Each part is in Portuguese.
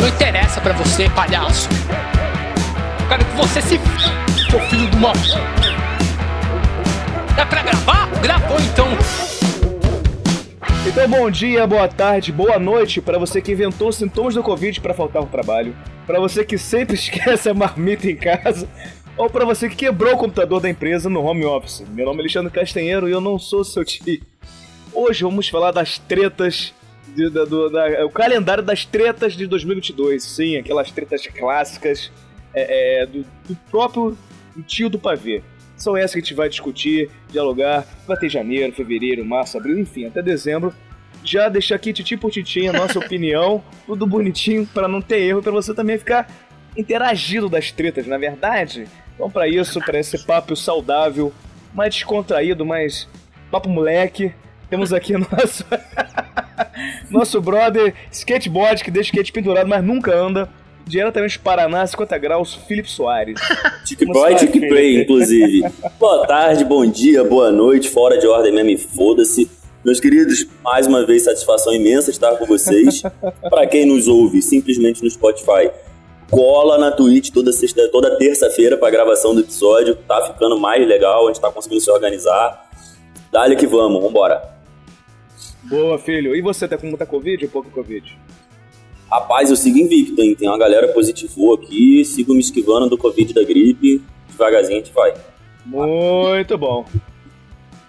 Não interessa pra você, palhaço. Eu quero que você se f... seu filho de uma... É pra gravar? Gravou então. Então, bom dia, boa tarde, boa noite para você que inventou sintomas do Covid para faltar ao trabalho, para você que sempre esquece a marmita em casa, ou para você que quebrou o computador da empresa no home office. Meu nome é Alexandre Castanheiro e eu não sou seu tio. Hoje vamos falar das tretas, de, da, do, da, o calendário das tretas de 2022. Sim, aquelas tretas clássicas é, é, do, do próprio tio do pavê. São essas que a gente vai discutir, dialogar. Vai ter janeiro, fevereiro, março, abril, enfim, até dezembro. Já deixar aqui titi por titi a nossa opinião, tudo bonitinho para não ter erro, para você também ficar interagido das tretas, na é verdade. Então, para isso, para esse papo saudável, mais descontraído, mais papo moleque, temos aqui nosso nosso brother skateboard que deixa o skate pendurado, mas nunca anda diretamente do Paraná, 50 graus, Felipe Soares. Tic boy, tic play, inclusive. boa tarde, bom dia, boa noite, fora de ordem mesmo, foda-se. Meus queridos, mais uma vez, satisfação imensa estar com vocês. Para quem nos ouve simplesmente no Spotify, cola na Twitch toda sexta, toda terça-feira para gravação do episódio. Tá ficando mais legal, a gente tá conseguindo se organizar. Dale que vamos, vambora. Boa, filho. E você, tá com muita Covid ou pouco Covid? Rapaz, eu sigo invicto, hein? Tem uma galera positivou aqui, sigo me esquivando do Covid da gripe. Devagarzinho a gente vai. Muito bom.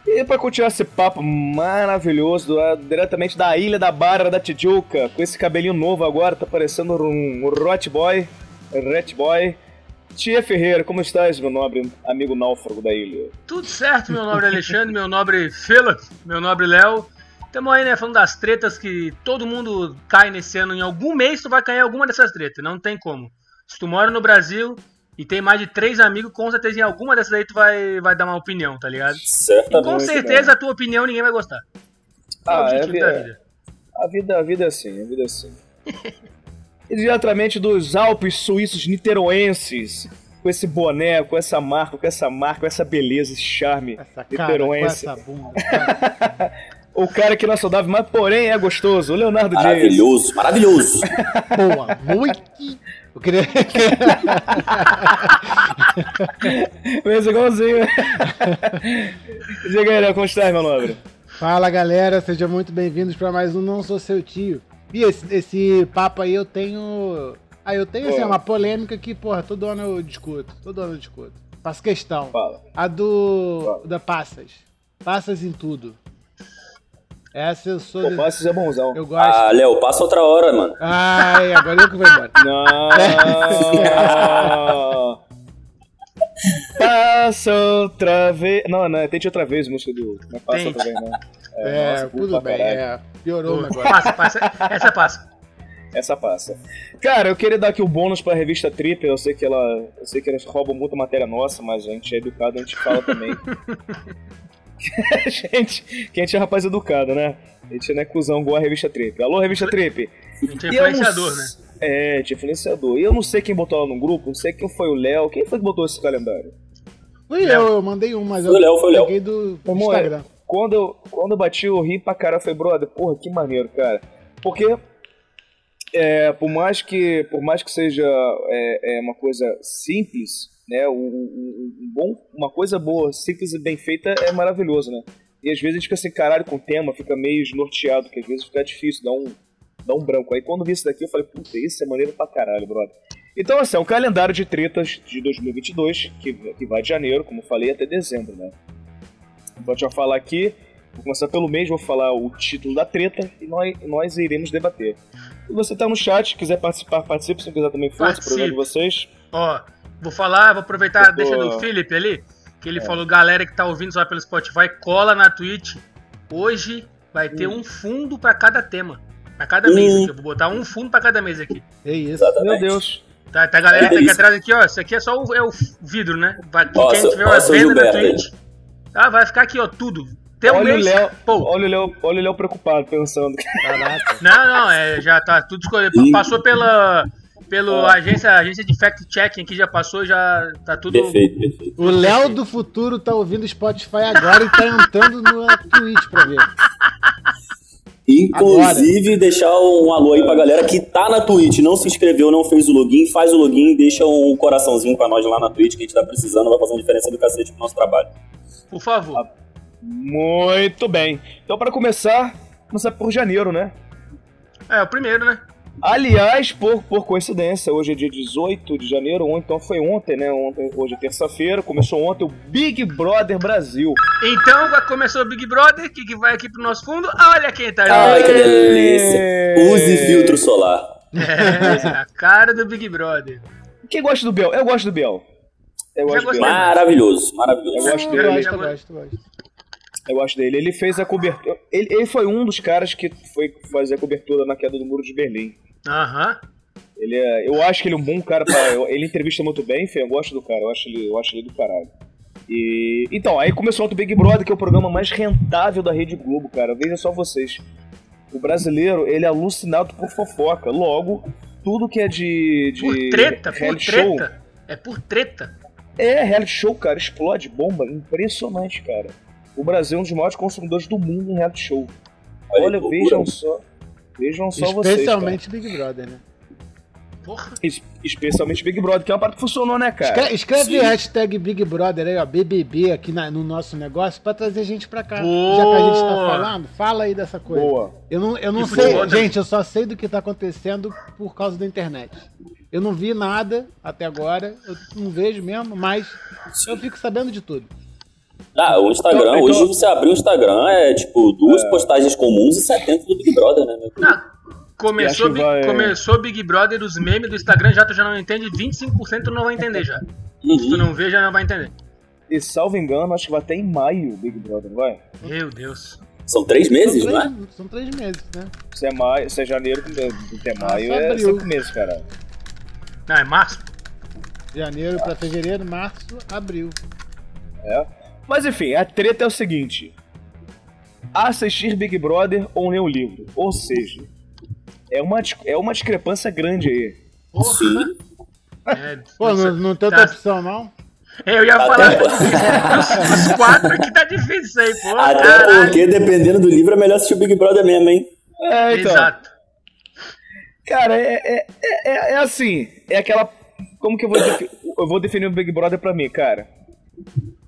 E para continuar esse papo maravilhoso, diretamente da Ilha da Barra da Tijuca, com esse cabelinho novo agora, tá parecendo um Rot Boy, Rat Boy. Tia Ferreira, como estás, meu nobre amigo náufrago da ilha? Tudo certo, meu nobre Alexandre, meu nobre Felix, meu nobre Léo. Estamos aí, né, falando das tretas que todo mundo cai nesse ano. Em algum mês tu vai cair em alguma dessas tretas, não tem como. Se tu mora no Brasil e tem mais de três amigos, com certeza em alguma dessas aí tu vai, vai dar uma opinião, tá ligado? Certamente. E com certeza a tua opinião ninguém vai gostar. Ah, é, é a, vida, a vida, a vida é assim, a vida é assim. e diretamente dos Alpes suíços niteroenses, com esse boné, com essa marca, com essa marca, com essa beleza, esse charme essa cara, niteroense. Com essa bunda. o cara que não é saudável, mas porém é gostoso, o Leonardo Maravilhoso, James. maravilhoso. Boa noite. Eu queria. Mas igualzinho. Diga aí, como está, meu nobre? Fala galera, sejam muito bem-vindos para mais um Não Sou Seu Tio. E esse, esse papo aí eu tenho. Ah, eu tenho assim, uma polêmica que, porra, todo ano eu discuto. Todo ano eu discuto. Faço questão. Fala. A do. Fala. Da Passas. Passas em tudo. Essa eu sou. De- Passos é bonzão. Eu gosto. Ah, Léo, passa outra hora, mano. Ai, agora eu que vou embora. Não. Passa outra vez. Não, não, tente outra vez a música do. Não passa Tente. outra vez, não. É, nossa, tudo bem. caralho. É, piorou o negócio. Passa, passa. Essa passa. Essa passa. Cara, eu queria dar aqui o bônus pra revista Trip. Eu sei que ela. Eu sei que eles roubam muita matéria nossa, mas a gente é educado, a gente fala também. gente, que a gente é rapaz educado, né? A gente não é cuzão igual a revista Trip. Alô, revista Trip! A gente é eu não influenciador, né? É, de influenciador. E eu não sei quem botou ela no grupo, não sei quem foi o Léo. Quem foi que botou esse calendário? Fui eu, eu mandei um, mas Foi eu Léo, foi peguei do Instagram. Quando eu, quando eu bati, eu ri pra caralho. Eu falei, brother, porra, que maneiro, cara. Porque, é, por mais que, por mais que seja é, é uma coisa simples, né, o- o- um bom, uma coisa boa, simples e bem feita é maravilhoso, né? E às vezes a gente fica assim, caralho, com o tema, fica meio desnorteado, porque às vezes fica difícil, dá um, dá um branco. Aí quando vi isso daqui, eu falei, puta, isso é maneiro pra caralho, brother. Então, assim, é um calendário de tretas de 2022, que, que vai de janeiro, como eu falei, até dezembro, né? Então, vai falar aqui, vou começar pelo mês, vou falar o título da treta e nós, nós iremos debater. Se você tá no chat, quiser participar, participe, se não quiser também força, programa de vocês. Ó, vou falar, vou aproveitar a deixa do Felipe ali, que É. ele falou, galera que tá ouvindo só pelo Spotify, cola na Twitch. Hoje vai ter Hum. um fundo pra cada tema. Pra cada mês aqui. Eu vou botar um fundo pra cada mês aqui. É isso. Exatamente. Meu Deus. Tá, tá a galera É que tá aqui atrás aqui, ó. Isso aqui é só o, é o vidro, né? Vai, Ó, quem tiver vendas na Gilberto Twitch. Ah, vai ficar aqui, ó, tudo. Tem um Olha o mês. Léo, Pô, olha o Léo, olha o Léo preocupado, pensando. Caraca. Não, não, é, já tá tudo escolhido. Passou pela pelo agência, agência de fact checking aqui já passou, já tá tudo Perfeito, perfeito. O Léo do futuro tá ouvindo Spotify agora e tá entrando no Twitch pra ver. Inclusive, Agora. deixar um alô aí pra galera que tá na Twitch, não se inscreveu, não fez o login, faz o login e deixa um coraçãozinho pra nós lá na Twitch que a gente tá precisando, vai fazer uma diferença do cacete pro nosso trabalho. Por favor. Muito bem. Então, para começar, começar por janeiro, né? É, o primeiro, né? Aliás, por, por coincidência, hoje é dia 18 de janeiro, ou então foi ontem, né? Ontem, hoje é terça-feira, começou ontem o Big Brother Brasil. Então, começou o Big Brother, que, que vai aqui pro nosso fundo. Olha quem tá aí. Ai, que delícia. Use filtro solar. É, a cara do Big Brother. Quem gosta do Biel? Eu gosto do Biel. Eu gosto do Biel. Maravilhoso, maravilhoso. Eu gosto dele. Eu gosto, eu gosto, eu gosto. Eu gosto dele. Ele fez a cobertura. Ele, ele foi um dos caras que foi fazer a cobertura na queda do muro de Berlim. Aham. Ele é, eu acho que ele é um bom cara para ele entrevista muito bem, enfim, eu gosto do cara, eu acho ele, eu acho ele do caralho. E então, aí começou o Big Brother, que é o programa mais rentável da Rede Globo, cara. Veja só vocês. O brasileiro, ele é alucinado por fofoca. Logo, tudo que é de, de por treta, por show, treta. É por treta. É, reality show, cara, explode bomba, impressionante, cara. O Brasil é um dos maiores consumidores do mundo em reality show. Olha, Olha vejam só. Vejam só vocês. Especialmente Big Brother, né? Porra. Es especialmente Big Brother, que é uma parte que funcionou, né, cara? Escreve, escreve hashtag Big Brother aí, ó, BBB aqui na, no nosso negócio pra trazer gente pra cá. Boa. Já que a gente tá falando, fala aí dessa coisa. Boa. Eu não, eu não sei, gente, eu só sei do que tá acontecendo por causa da internet. Eu não vi nada até agora, eu não vejo mesmo, mas eu fico sabendo de tudo. Ah, o Instagram, então, hoje então... você abrir o Instagram é tipo duas é... postagens comuns e 70 do Big Brother, né? Meu ah, começou, Big, vai... começou Big Brother, os memes do Instagram já tu já não entende, 25% tu não vai entender já. Uhum. Se tu não vê, já não vai entender. E salvo engano, acho que vai até em maio o Big Brother, vai? Meu Deus. São três meses, são três, não é? São três meses, né? Se é, maio, se é janeiro até maio, ah, é cinco meses, cara. Não, é março? Janeiro pra fevereiro, março, abril. É. Mas enfim, a treta é o seguinte: assistir Big Brother ou ler o livro. Ou seja, é uma, é uma discrepância grande aí. Sim. É, Pô, não, não tem outra tá. opção, não? Eu ia falar dos, quatro aqui tá difícil isso aí, pô. Até caralho. porque, dependendo do livro, é melhor assistir o Big Brother mesmo, hein? É, então. Exato. Cara, é, é, é, é assim, é aquela. Como que eu vou, eu vou definir o Big Brother pra mim, cara?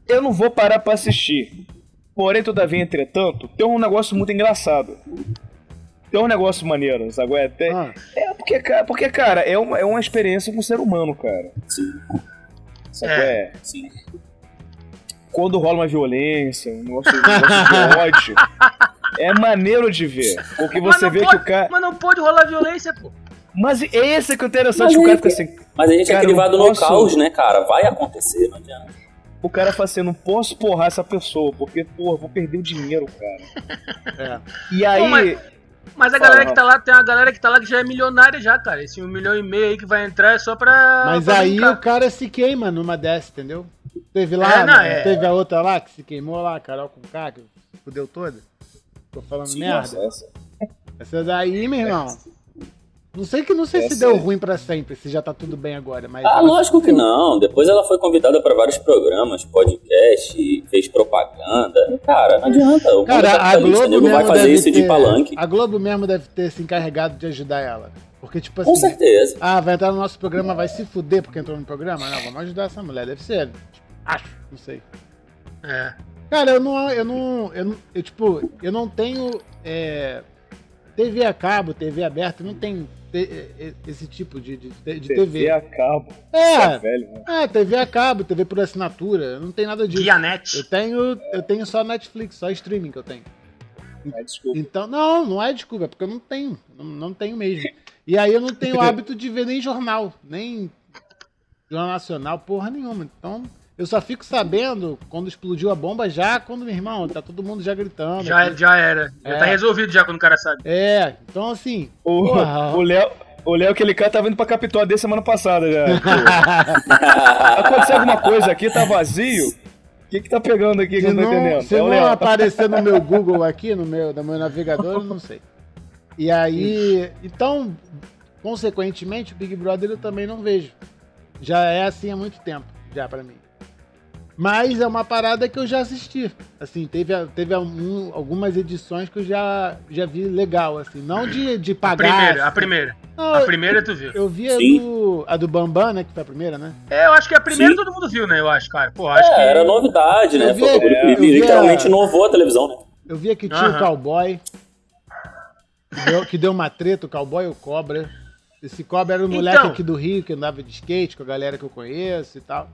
Eu não vou parar para assistir. Porém, todavia, entretanto, tem um negócio muito engraçado. Tem um negócio maneiro, sabe? É, tem, ah. é porque, porque, cara, é uma, é uma experiência com o ser humano, cara. Sim. Sabe? É. é. Sim. Quando rola uma violência, um negócio, um negócio de ódio, é maneiro de ver. Porque você vê pode, que o cara. Mas não pode rolar violência, pô. Mas esse que é interessante, mas o cara fica assim. Mas a gente é crivado no caos, né, cara? Vai acontecer, não adianta o cara fala assim, eu não posso porrar essa pessoa, porque, porra, vou perder o dinheiro, cara. É. E aí... Pô, mas, mas, a galera que tá lá, tem a galera que tá lá que já é milionária já, cara. Esse um milhão e meio aí que vai entrar é só pra... Mas pra aí brincar. o cara se queima numa dessa, entendeu? Teve lá, é, não, é... teve a outra lá que se queimou lá, Carol com K, que fudeu toda. Tô falando Sim, merda. Nossa, essa. essa daí, meu irmão... Não sei que não sei Essa se deu ruim para sempre, se já tá tudo bem agora, mas. Ah, lógico que não. Depois ela foi convidada para vários programas, podcast, fez propaganda. Cara, não adianta. O cara, a Globo vai fazer isso ter... de palanque. A Globo mesmo deve ter se encarregado de ajudar ela. Porque, tipo assim. Com certeza. Ah, vai entrar no nosso programa, vai se fuder porque entrou no programa? Não, vamos ajudar essa mulher. Deve ser. Acho, não sei. É. Cara, eu não. Eu não. Eu, eu tipo, eu não tenho. É, TV a cabo, TV aberta, não tem esse tipo de, de, de TV. TV a cabo. É, é, velho, né? é, TV a cabo, TV por assinatura, não tem nada disso. Guianet. Eu tenho, eu tenho só Netflix, só streaming que eu tenho. É desculpa. Então, não, não é desculpa, é porque eu não tenho, não, não tenho mesmo. E aí eu não tenho hábito de ver nem jornal, nem jornal nacional, porra nenhuma. Então, eu só fico sabendo quando explodiu a bomba já, quando, meu irmão, tá todo mundo já gritando. Já, já era. Já tá é. tá resolvido já quando o cara sabe. É, então assim. O, o Léo. O Léo, aquele cara, tava indo pra Capitó desde semana passada já. Aconteceu alguma coisa aqui, tá vazio? O que que tá pegando aqui que eu não tô entendendo? Se é não aparecer no meu Google aqui, no meu, no meu navegador, eu não sei. E aí, então, consequentemente, o Big Brother eu também não vejo. Já é assim há muito tempo, já para mim. Mas é uma parada que eu já assisti. Assim, teve, teve algum, algumas edições que eu já, já vi legal, assim. Não de, de A pagar. primeira, a assim. primeira. Não, A primeira tu viu. Eu vi a Sim. do, a do Bambam, né? Que foi a primeira, né? É, eu acho que a primeira Sim. todo mundo viu, né? Eu acho, cara. Pô, acho que. É, era novidade, né? Eu vi- Foi bagulho é, que literalmente a- inovou a televisão, né? Eu vi que tinha o cowboy. Que deu, que deu uma treta, o cowboy e o cobra. Esse cobra era um Então. moleque aqui do Rio que andava de skate com a galera que eu conheço e tal.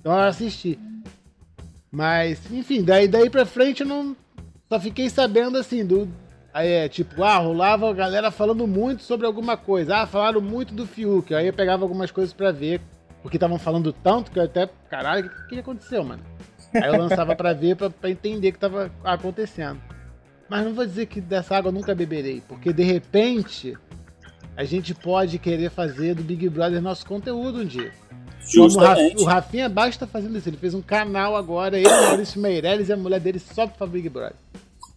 Então eu assisti. Mas, enfim, daí, daí pra frente eu não. Só fiquei sabendo assim, do. É tipo, ah, rolava a galera falando muito sobre alguma coisa. Ah, falaram muito do Fiuk. Aí eu pegava algumas coisas pra ver. Porque estavam falando tanto que eu até. Caralho, o que, que aconteceu, mano? Aí eu lançava pra ver, pra entender o que tava acontecendo. Mas não vou dizer que dessa água eu nunca beberei, porque de repente a gente pode querer fazer do Big Brother nosso conteúdo um dia. O, Ra- Justamente. o Rafinha basta fazendo isso. Ele fez um canal agora, ele, o Maurício Meirelles e a mulher dele só pra Big Brother.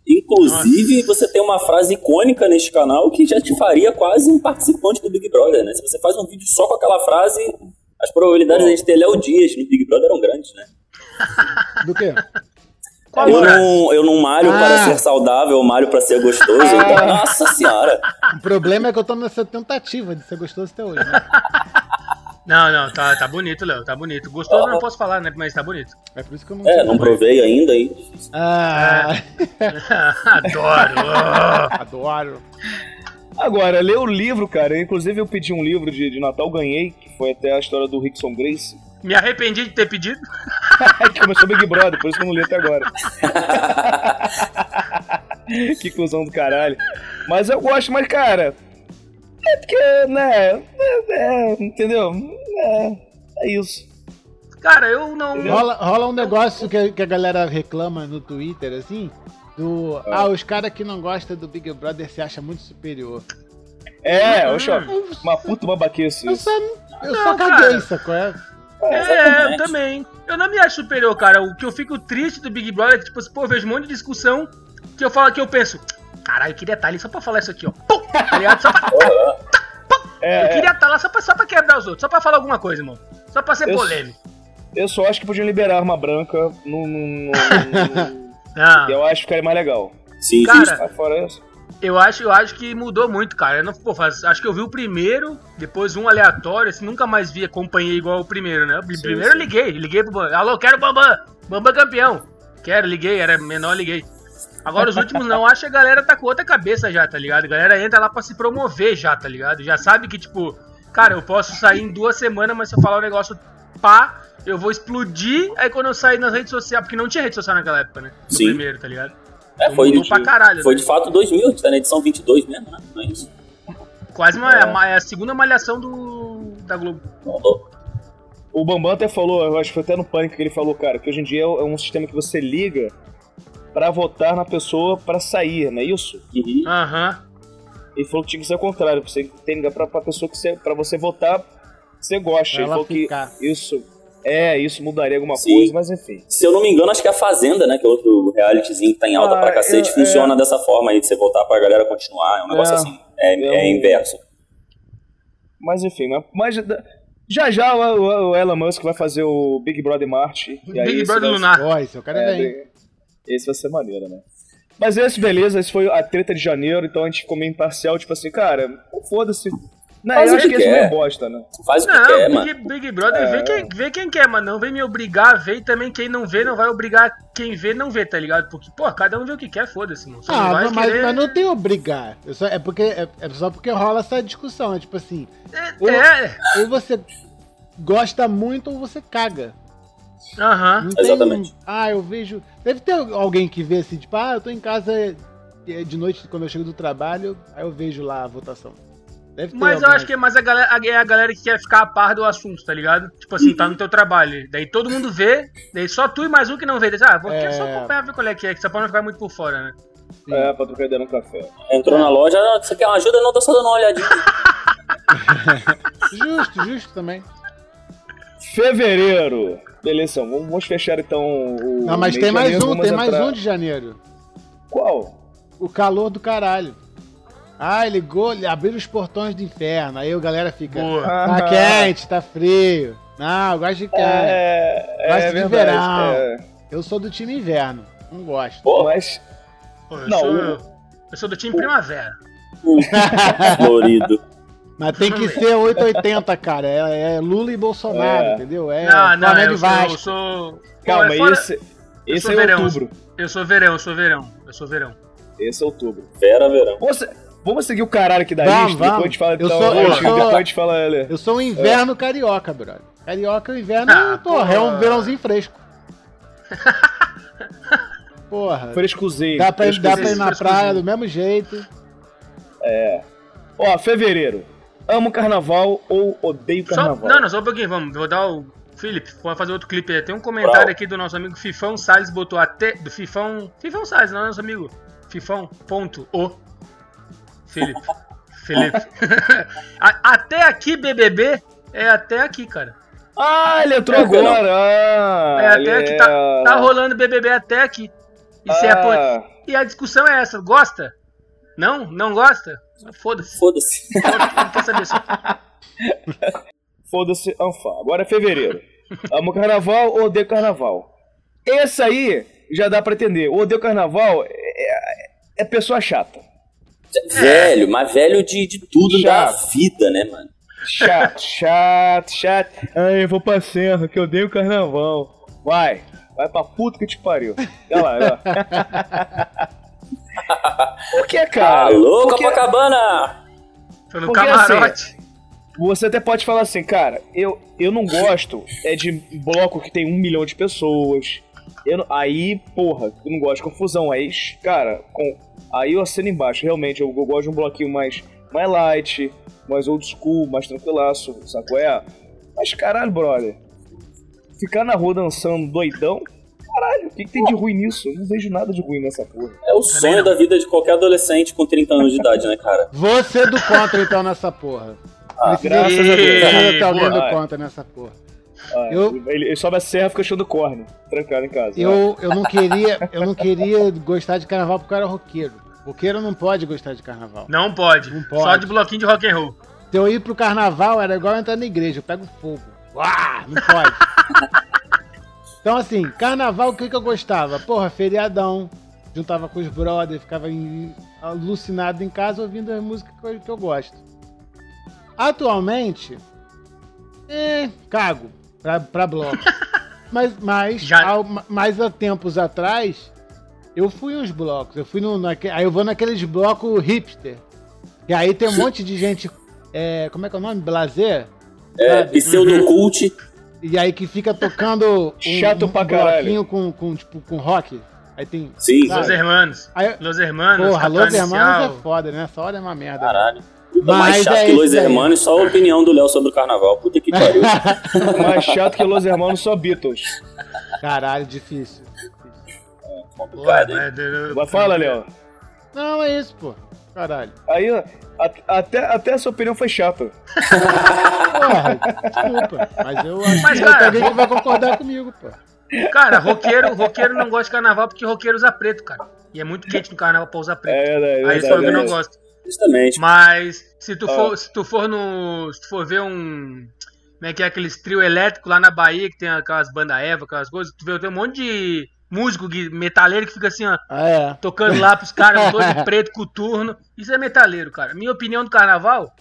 Inclusive, você tem uma frase icônica neste canal que já te faria quase um participante do Big Brother, né? Se você faz um vídeo só com aquela frase, as probabilidades de a gente ter Léo Dias no Big Brother eram grandes, né? Do quê? Eu não, eu não malho Ah. para ser saudável, eu malho para ser gostoso. Então, nossa senhora. O problema é que eu tô nessa tentativa de ser gostoso até hoje, né? Não, não, tá, tá bonito, Léo, tá bonito. Gostoso eu não posso falar, né? Mas tá bonito. É por isso que eu não É, não provei ainda aí. Ah, Adoro. adoro. Agora, ler o livro, cara. Inclusive, eu pedi um livro de, de Natal, ganhei, que foi até a história do Rickson Grace. Me arrependi de ter pedido. que começou Big Brother, por isso que eu não li até agora. que cuzão do caralho. Mas eu gosto, mas, cara. É porque, né? É, é, entendeu? É, é isso. Cara, eu não. Rola, rola um negócio que, que a galera reclama no Twitter, assim, do. Ah, os caras que não gostam do Big Brother se acham muito superior. É, oxa, uma puta babaquice Eu isso. só, eu Não, só cara. caguei, sacou? É? É, Exatamente. eu também. Eu não me acho superior, cara. O que eu fico triste do Big Brother é que, tipo, assim, pô, eu vejo um monte de discussão que eu falo que eu penso, caralho, eu queria estar ali só pra falar isso aqui, ó. Pum, tá ligado? Só pra, eu É, é, queria estar lá só pra, só pra quebrar os outros, só pra falar alguma coisa, irmão. Só pra ser Eu- polêmico. eu só acho que podiam liberar arma branca no. no- no- no- Não. eu acho que ficaria mais legal. Sim, Cara. Mas fora isso. Eu acho, eu acho que mudou muito, cara. Eu não, pô, faz- acho que eu vi o primeiro, depois um aleatório, assim, nunca mais vi, acompanhei igual o primeiro, né? O Sim, primeiro eu sim. liguei, liguei pro Bambam. Alô, quero Bambam! Bambam campeão! Quero, liguei, era menor, liguei. Agora os últimos não, acho que a galera tá com outra cabeça já, tá ligado? A galera entra lá pra se promover já, tá ligado? Já sabe que, tipo, cara, eu posso sair em duas semanas, mas se eu falar um negócio pá, eu vou explodir. Aí quando eu sair nas redes sociais, porque não tinha rede social naquela época, né? No Sim. primeiro, tá ligado? É, foi, pra caralho, foi né? de fato 2000, tá na edição 22 mesmo, né? Não é isso? Quase uma, é. uma- é a segunda malhação do, da Globo. O Bambam até falou, eu acho que foi até no Pânico que ele falou, cara, que hoje em dia é um sistema que você liga pra votar na pessoa pra sair, não é isso? Uhum. Aham. Ele falou que tinha que ser o contrário, você tem que ligar pra, pra pessoa que você, pra você votar, você gosta. Pra Ele ela falou ficar. que isso, é, isso mudaria alguma Sim. coisa, mas enfim. Se eu não me engano, acho que a Fazenda, né? Que é outro realityzinho que tá em alta Ah, pra cacete, eu- funciona dessa forma aí, de você voltar pra galera continuar. É um negócio É. assim. É, Eu- é inverso. Mas enfim, mas, já já o, o Elon Musk vai fazer o Big Brother Marte. e aí Big Brother vai- Lunar. Ó, esse é o cara É, vem. Esse vai ser maneiro, né? Mas esse, beleza, esse foi a treta de janeiro, então a gente ficou meio imparcial, tipo assim, cara, foda-se. Não, Faz eu o acho que não é bosta, né? Faz o que Não, quer, Big, mano. Big Brother É. vê, quem, vê quem quer, mano. Não vem me obrigar a ver e também quem não vê não vai obrigar quem vê não vê, tá ligado? Porque, pô, cada um vê o que quer, foda-se, mano. Só não Ah, não, mas, querer... mas não tem obrigar. Eu só- é, porque, é, é só porque rola essa discussão. É tipo assim, É, é, ou você gosta muito ou você caga. Aham. Tem Exatamente. um- ah, eu vejo. Deve ter alguém que vê assim, tipo, ah, eu tô em casa é, de noite quando eu chego do trabalho, aí eu vejo lá a votação. Deve ter Mas eu alguém acho que é mais a galera, a- é a galera que quer ficar a par do assunto, tá ligado? Tipo assim, tá no teu trabalho. Daí todo mundo vê, daí só tu e mais um que não vê. Daí, ah, vou É. só acompanhar ver qual é que é, que só pra não ficar muito por fora, né? Sim. É, pra trocar ideia no café. Entrou na loja, "Ah, você quer uma ajuda? Não, tô só dando uma olhadinha. Justo, justo também. Fevereiro. Beleza, vamos, vamos fechar então o. Não, mas mês tem mais janeiro, um, tem mais entrar- um de janeiro. Qual? O calor do caralho. Ah, ligou, abriram os portões do inferno. Aí a galera fica. Boa. Tá Ah, quente, tá frio. Não, eu gosto de quente. É, É Gosto de verdade. verão. é. Eu sou do time inverno. Não gosto. Pô, Mas Pô, eu, Não, sou, o- eu sou do time primavera. florido. Mas tem que ser 880, cara. É, é Lula e Bolsonaro, É. entendeu? É não, não, Flamengo eu e sou, Vasco. eu sou. Pô, calma, é fora- esse, esse sou é verão. outubro. Eu sou verão, eu sou verão. Eu sou verão. Esse é outubro. Vera, verão. Vamos, vamos seguir o caralho aqui da Vamos, lista, depois vamos. a gente fala Eu então, sou- eu depois sou- a gente fala ele. Eu sou um inverno carioca, brother. Carioca é o inverno, Ah, porra, é um verãozinho fresco. Porra. Frescozinho. Dá pra, dá pra ir frescozinho. na frescozinho. praia do mesmo jeito. Ó, fevereiro. Amo carnaval ou odeio Só, carnaval? não, não, só um pouquinho, vamos. Vou dar o. Felipe, pode fazer outro clipe aí. Tem um comentário Brau. aqui do nosso amigo Fifão Salles, botou até. Do Fifão. Fifão Salles, não é nosso amigo. Fifão, ponto, o. Felipe. Felipe. Até aqui, BBB, é até aqui, cara. Ah, ele entrou É, agora. Ah, É até aqui, tá, tá rolando BBB até aqui. E, se é Ah, e a discussão é essa, gosta? Não? Não gosta? Foda-se. Foda-se. Não quer saber só. Foda-se. Agora é fevereiro. Amo carnaval ou odeio carnaval? Esse aí já dá pra entender. O odeio carnaval é, é- é pessoa chata. Velho, mas velho de, de tudo da Chato. vida, né, mano? Chato, chato, chato. Ai, eu vou pra serra, que eu odeio carnaval. Vai, vai pra puta que te pariu. Olha lá, olha lá. Por que, cara? Alô, Porque Copacabana! Foi no Porque, camarote. Você até pode falar assim, cara, eu, eu não gosto é de bloco que tem um milhão de pessoas. Eu aí, porra, eu não gosto de confusão. Aí, cara, com, aí eu assino embaixo. Realmente, eu, eu gosto de um bloquinho mais, mais light, mais old school, mais tranquilaço, qual é? Mas caralho, brother. Ficar na rua dançando doidão, caralho, o que, que tem de ruim nisso? Eu não vejo nada de ruim nessa porra. É o sonho da vida de qualquer adolescente com 30 anos de idade, né, cara? Você do contra, então, nessa porra. Ah, graças a Deus. Precisa ter alguém do contra nessa porra. Ah, Eu- ele, ele sobe a serra e fica achando corne, trancado em casa. Eu, eu não queria, eu não queria gostar de carnaval porque eu era roqueiro. Roqueiro não pode gostar de carnaval. Não pode. Não pode. Só de bloquinho de rock and roll. Se eu ir pro carnaval, era igual entrar na igreja, eu pego fogo. Uá, não pode. então, assim, carnaval, o que, que eu gostava? Porra, feriadão. Juntava com os brothers, ficava em- alucinado em casa ouvindo as músicas que eu, que eu gosto. Atualmente, é, cago pra, pra bloco. mas, mas, Já- ao- mais há tempos atrás, eu fui uns blocos. Eu fui no, naque- aí eu vou naqueles blocos hipster. E aí tem um monte de gente. é, como é que é o nome? Blazer? É, pseudocult. E aí que fica tocando um, Chato um pra bloquinho com, com, tipo, com rock. Aí tem. Sim, Sabe? Los Hermanos. Aí, Los Hermanos. porra, Los Hermanos Inicial. é foda, né? Essa hora é uma merda. caralho. Puta, Mas mais chato é que Los. Hermanos, só a opinião do Léo sobre o carnaval. Puta que pariu. Mais chato que Los Hermanos só Beatles. Caralho, difícil. Complicado, hein? Mas fala, Léo. Não, é isso, pô. Caralho. Aí, até, até a sua opinião foi chata. Porra, desculpa. Mas eu acho Mas, que cara, alguém que vai concordar comigo, pô. Cara, roqueiro, roqueiro não gosta de carnaval porque roqueiro usa preto, cara. E é muito quente no carnaval pra usar preto. É verdade, é Aí verdade. só que eu não é. gosto. Justamente. Mas se tu Ah. for, se tu for no, se tu for ver um, como é que é aqueles trio elétrico lá na Bahia que tem aquelas bandas Eva, aquelas coisas, tu vê tem um monte de músico metaleiro que fica assim, ó, Ah, é. tocando lá pros caras todo de preto coturno. Isso é metaleiro, cara. Minha opinião do carnaval,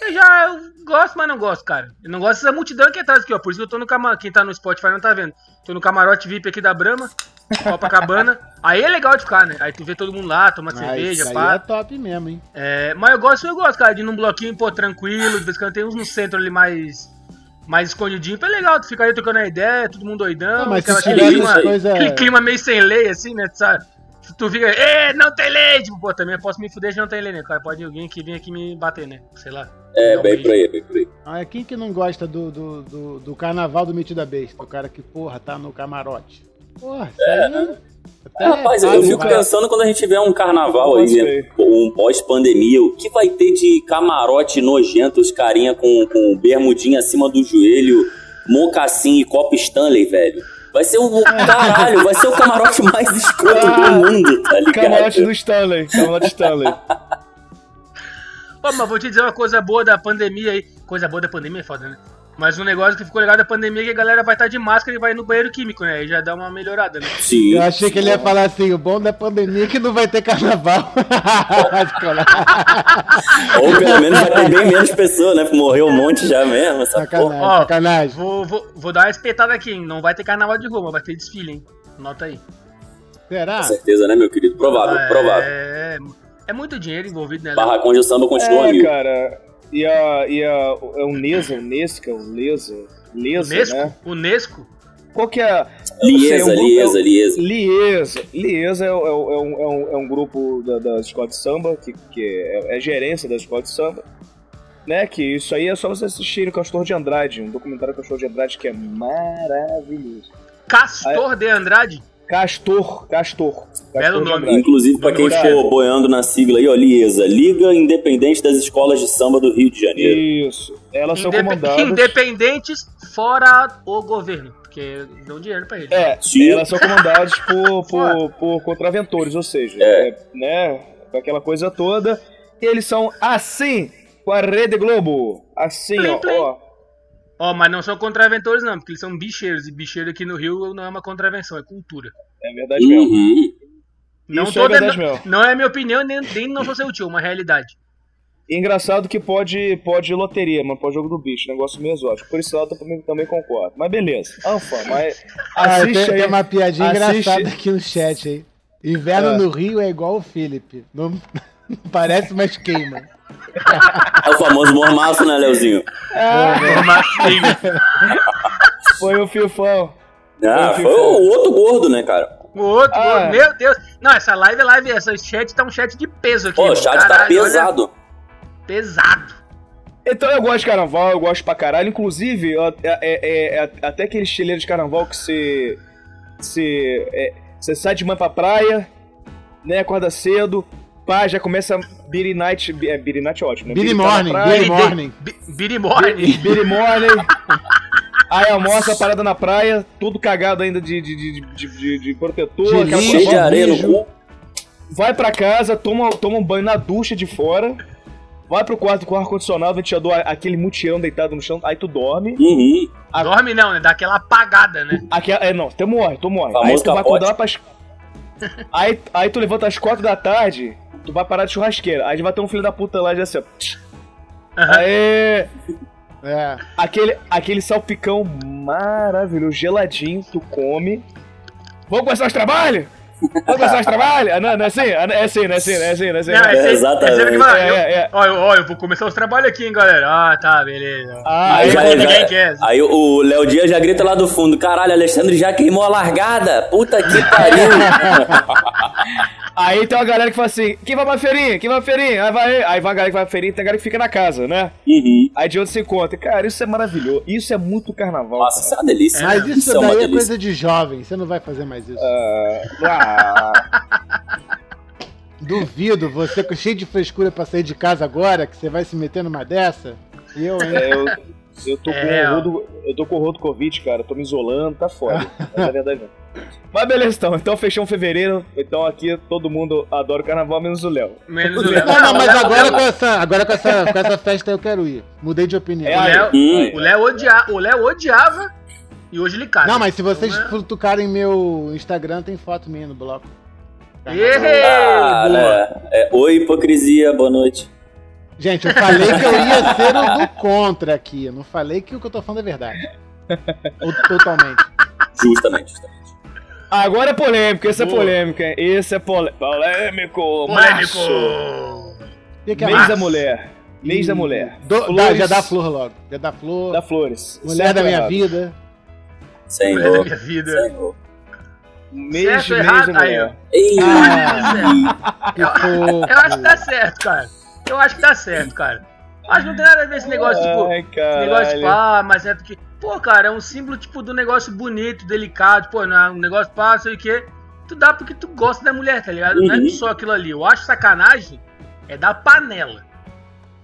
eu já eu gosto, mas não gosto, cara. Eu não gosto dessa multidão que é atrás aqui, ó. Por isso que eu tô no camarote. Quem tá no Spotify não tá vendo. Tô no camarote VIP aqui da Brahma, Copacabana. Aí é legal de ficar, né? Aí tu vê todo mundo lá, toma Mas cerveja, isso pá. é top mesmo, hein? É, mas eu gosto, eu gosto, cara, de ir num bloquinho, pô, tranquilo, de vez em quando tem uns no centro ali mais, mais escondidinho, é legal, tu fica aí trocando a ideia, todo mundo doidão, Não, mas se aquela- aquele, clima, coisas- aquele clima meio sem lei, assim, né, sabe? Tu fica, é, não tem lei, tipo, pô, também eu posso me fuder de não tem lei, né, cara, pode alguém que vir aqui me bater, né, sei lá. É, bem beijo. por aí, bem por aí. Ah, quem que não gosta do, do, do, do carnaval do Metida Besta? O cara que, porra, tá no camarote. Porra, isso aí. Até rapaz, eu fico cara. pensando quando a gente tiver um carnaval aí, ser. um pós-pandemia, o que vai ter de camarote nojento, os carinha com, com bermudinha acima do joelho, mocassim e copo Stanley, velho. Vai ser o caralho, vai ser o camarote mais escroto do mundo, tá ligado? Camarote do Stanley. Camarote Stanley. Pô, mas vou te dizer uma coisa boa da pandemia aí, coisa boa da pandemia é foda, né? Mas um negócio que ficou legal da pandemia é que a galera vai estar de máscara e vai no banheiro químico, né? Aí já dá uma melhorada, né? Sim. Eu achei que ele ia falar assim, o bom da pandemia é que não vai ter carnaval. Ou pelo menos vai ter bem menos pessoas, né? Morreu um monte já mesmo. Essa porra. sacanagem, Ó, sacanagem. Vou, vou, vou dar uma espetada aqui, hein? Não vai ter carnaval de Roma, vai ter desfile, hein? Anota aí. Será? Com certeza, né, meu querido? Provável, é, provável. É, é muito dinheiro envolvido, né? Barracão de samba continua É, mil. cara. E a. E a é o Nesa, o Nesca, o Lesa. Lesa, Unesco? né? Unesco? Qual que é. Liesa, é um grupo- Liesa, Liesa. Liesa. Liesa é, é é um, é, um, é um grupo da, da escola de samba, que, que é, é gerência da escola de samba. Né, que isso aí é só você assistir o Castor de Andrade, um documentário Castor de Andrade que é maravilhoso. Castor de Andrade? Castor, Castor. Castor nome. Inclusive, pra quem for boiando na sigla aí, ó, Liesa, Liga Independente das Escolas de Samba do Rio de Janeiro. Isso. Elas são Indep- comandadas. Independentes fora o governo, porque dão dinheiro pra eles. É, Sim. elas são comandadas por, por, por contraventores, ou seja, É. é, né, com aquela coisa toda. E eles são assim com a Rede Globo. Assim, Plim, ó, plim. ó. Ó, mas não são contraventores, não, porque eles são bicheiros. E bicheiro aqui no Rio não é uma contravenção, é cultura. É verdade mesmo. Uhum. Não, Isso tô é verdade dando- mesmo. não é minha opinião, nem, nem não sou seu tio, é uma realidade. Engraçado que pode, pode loteria, mas pode jogo do bicho, negócio meio exótico. Por esse lado eu também, também concordo. Mas beleza. Anfa, mas Ah, assiste tem, aí. tem uma piadinha assiste- engraçada aqui no chat, hein? Inverno Ah. no Rio é igual o Felipe. Não parece, mas queima. É o famoso mormaço, né, Leozinho? Foi o Fifão. Ah, Foi foi o outro gordo, né, cara? O outro, Ah. meu Deus. Não, essa live é live, essa chat tá um chat de peso aqui. Pô, o chat tá Caralho, olha, pesado. pesado. Então eu gosto de carnaval, eu gosto pra caralho. Inclusive, ó, é, é- é- até aquele estileiro de carnaval que você. Você. é, você sai de manhã pra praia, né? Acorda cedo, pá, já começa Beery Night. É, Beery Night é ótimo, né? Billy Beery tá Morning, Billy Morning. Bi- Billy Morning. Beery Morning. Aí almoça a parada na praia, tudo cagado ainda de, de, de, de, de- de protetor, De aquela lixo, Cheio de areia no cu. vai pra casa, toma, toma um banho na ducha de fora, vai pro quarto com ar-condicionado, ventilador, aquele mutirão deitado no chão, aí tu dorme. Uhum. A- Dorme não, né? Dá aquela apagada, né? Aqui, é, não, tu morre, tu morre. Famoso Aí tu vai acordar pras... aí, aí tu levanta às quatro da tarde, tu vai parar de churrasqueira. Aí vai ter um filho da puta lá, já assim, ó. Aham. Aí, É. aquele, aquele salpicão maravilhoso, geladinho, tu come. Vamos começar os trabalhos? Vamos começar os trabalhos? Ah, não, não é assim? Ah, não É assim, não é assim, não é assim, não é assim. Não, é, É, exatamente. sempre que fala, É, é, é. Ó, eu, ó, eu vou começar os trabalhos aqui, hein, galera. Ah, tá, beleza. Ah, Aí, já, ninguém quer. aí o Léo Dias já grita lá do fundo: caralho, Alexandre já queimou a largada. Puta que pariu. aí tem uma galera que fala assim: quem vai pra feirinha? Quem vai pra feirinha? Aí vai, aí vai a galera que vai pra feirinha e tem a galera que fica na casa, né? uhum. Aí de onde se encontra. Cara, isso é maravilhoso. Isso é muito carnaval. Nossa, isso é uma delícia. Mas isso, é uma daí é delícia. coisa de jovem. Você não vai fazer mais isso. Ah, Duvido, você com cheio de frescura pra sair de casa agora, que você vai se meter numa dessa. Eu, hein? é, eu, eu, tô com É, o ó. rodo, eu tô com o rodo Covid, cara. Tô me isolando, tá foda. Mas é verdade mesmo. Mas beleza, então. Então fechamos fevereiro. Então aqui todo mundo adora o carnaval, menos o Léo. Menos o Léo. Não, não, mas agora com essa, agora com essa, com essa festa eu quero ir. Mudei de opinião. É, O. Léo, o Léo odia, o Léo odiava e hoje ele caga. Não, mas se vocês Então, é- futucarem meu Instagram, tem foto minha no bloco. Ah, né? É, Oi, hipocrisia, boa noite. Gente, eu falei que eu ia ser o do contra aqui. Eu não falei que o que eu tô falando é verdade. Ou Totalmente. Justamente, justamente. Agora é polêmico, esse é polêmico, hein? Esse é polê- polêmico. Polêmico. Que, que é Mês mais? da mulher. Mês da mulher. Do- dá, Flores já dá flor logo. Já dá flor. Da Flores. Mulher Certo da minha errado? vida. Mulher da Senhor. minha vida. Senhor. Mês, Certo mês errado? da Aí, mulher. Ei, Ah. Eu acho que tá certo, cara. Eu acho que tá certo, cara. Acho que não tem nada a ver esse negócio, tipo, Ai, esse negócio, tipo, caralho. ah, mas é porque. Pô, cara, é um símbolo, tipo, do negócio bonito, delicado, pô, não é um negócio pá, sei o quê. Tu dá porque tu gosta da mulher, tá ligado? Não é Uhum. só aquilo ali. Eu acho sacanagem é dar panela.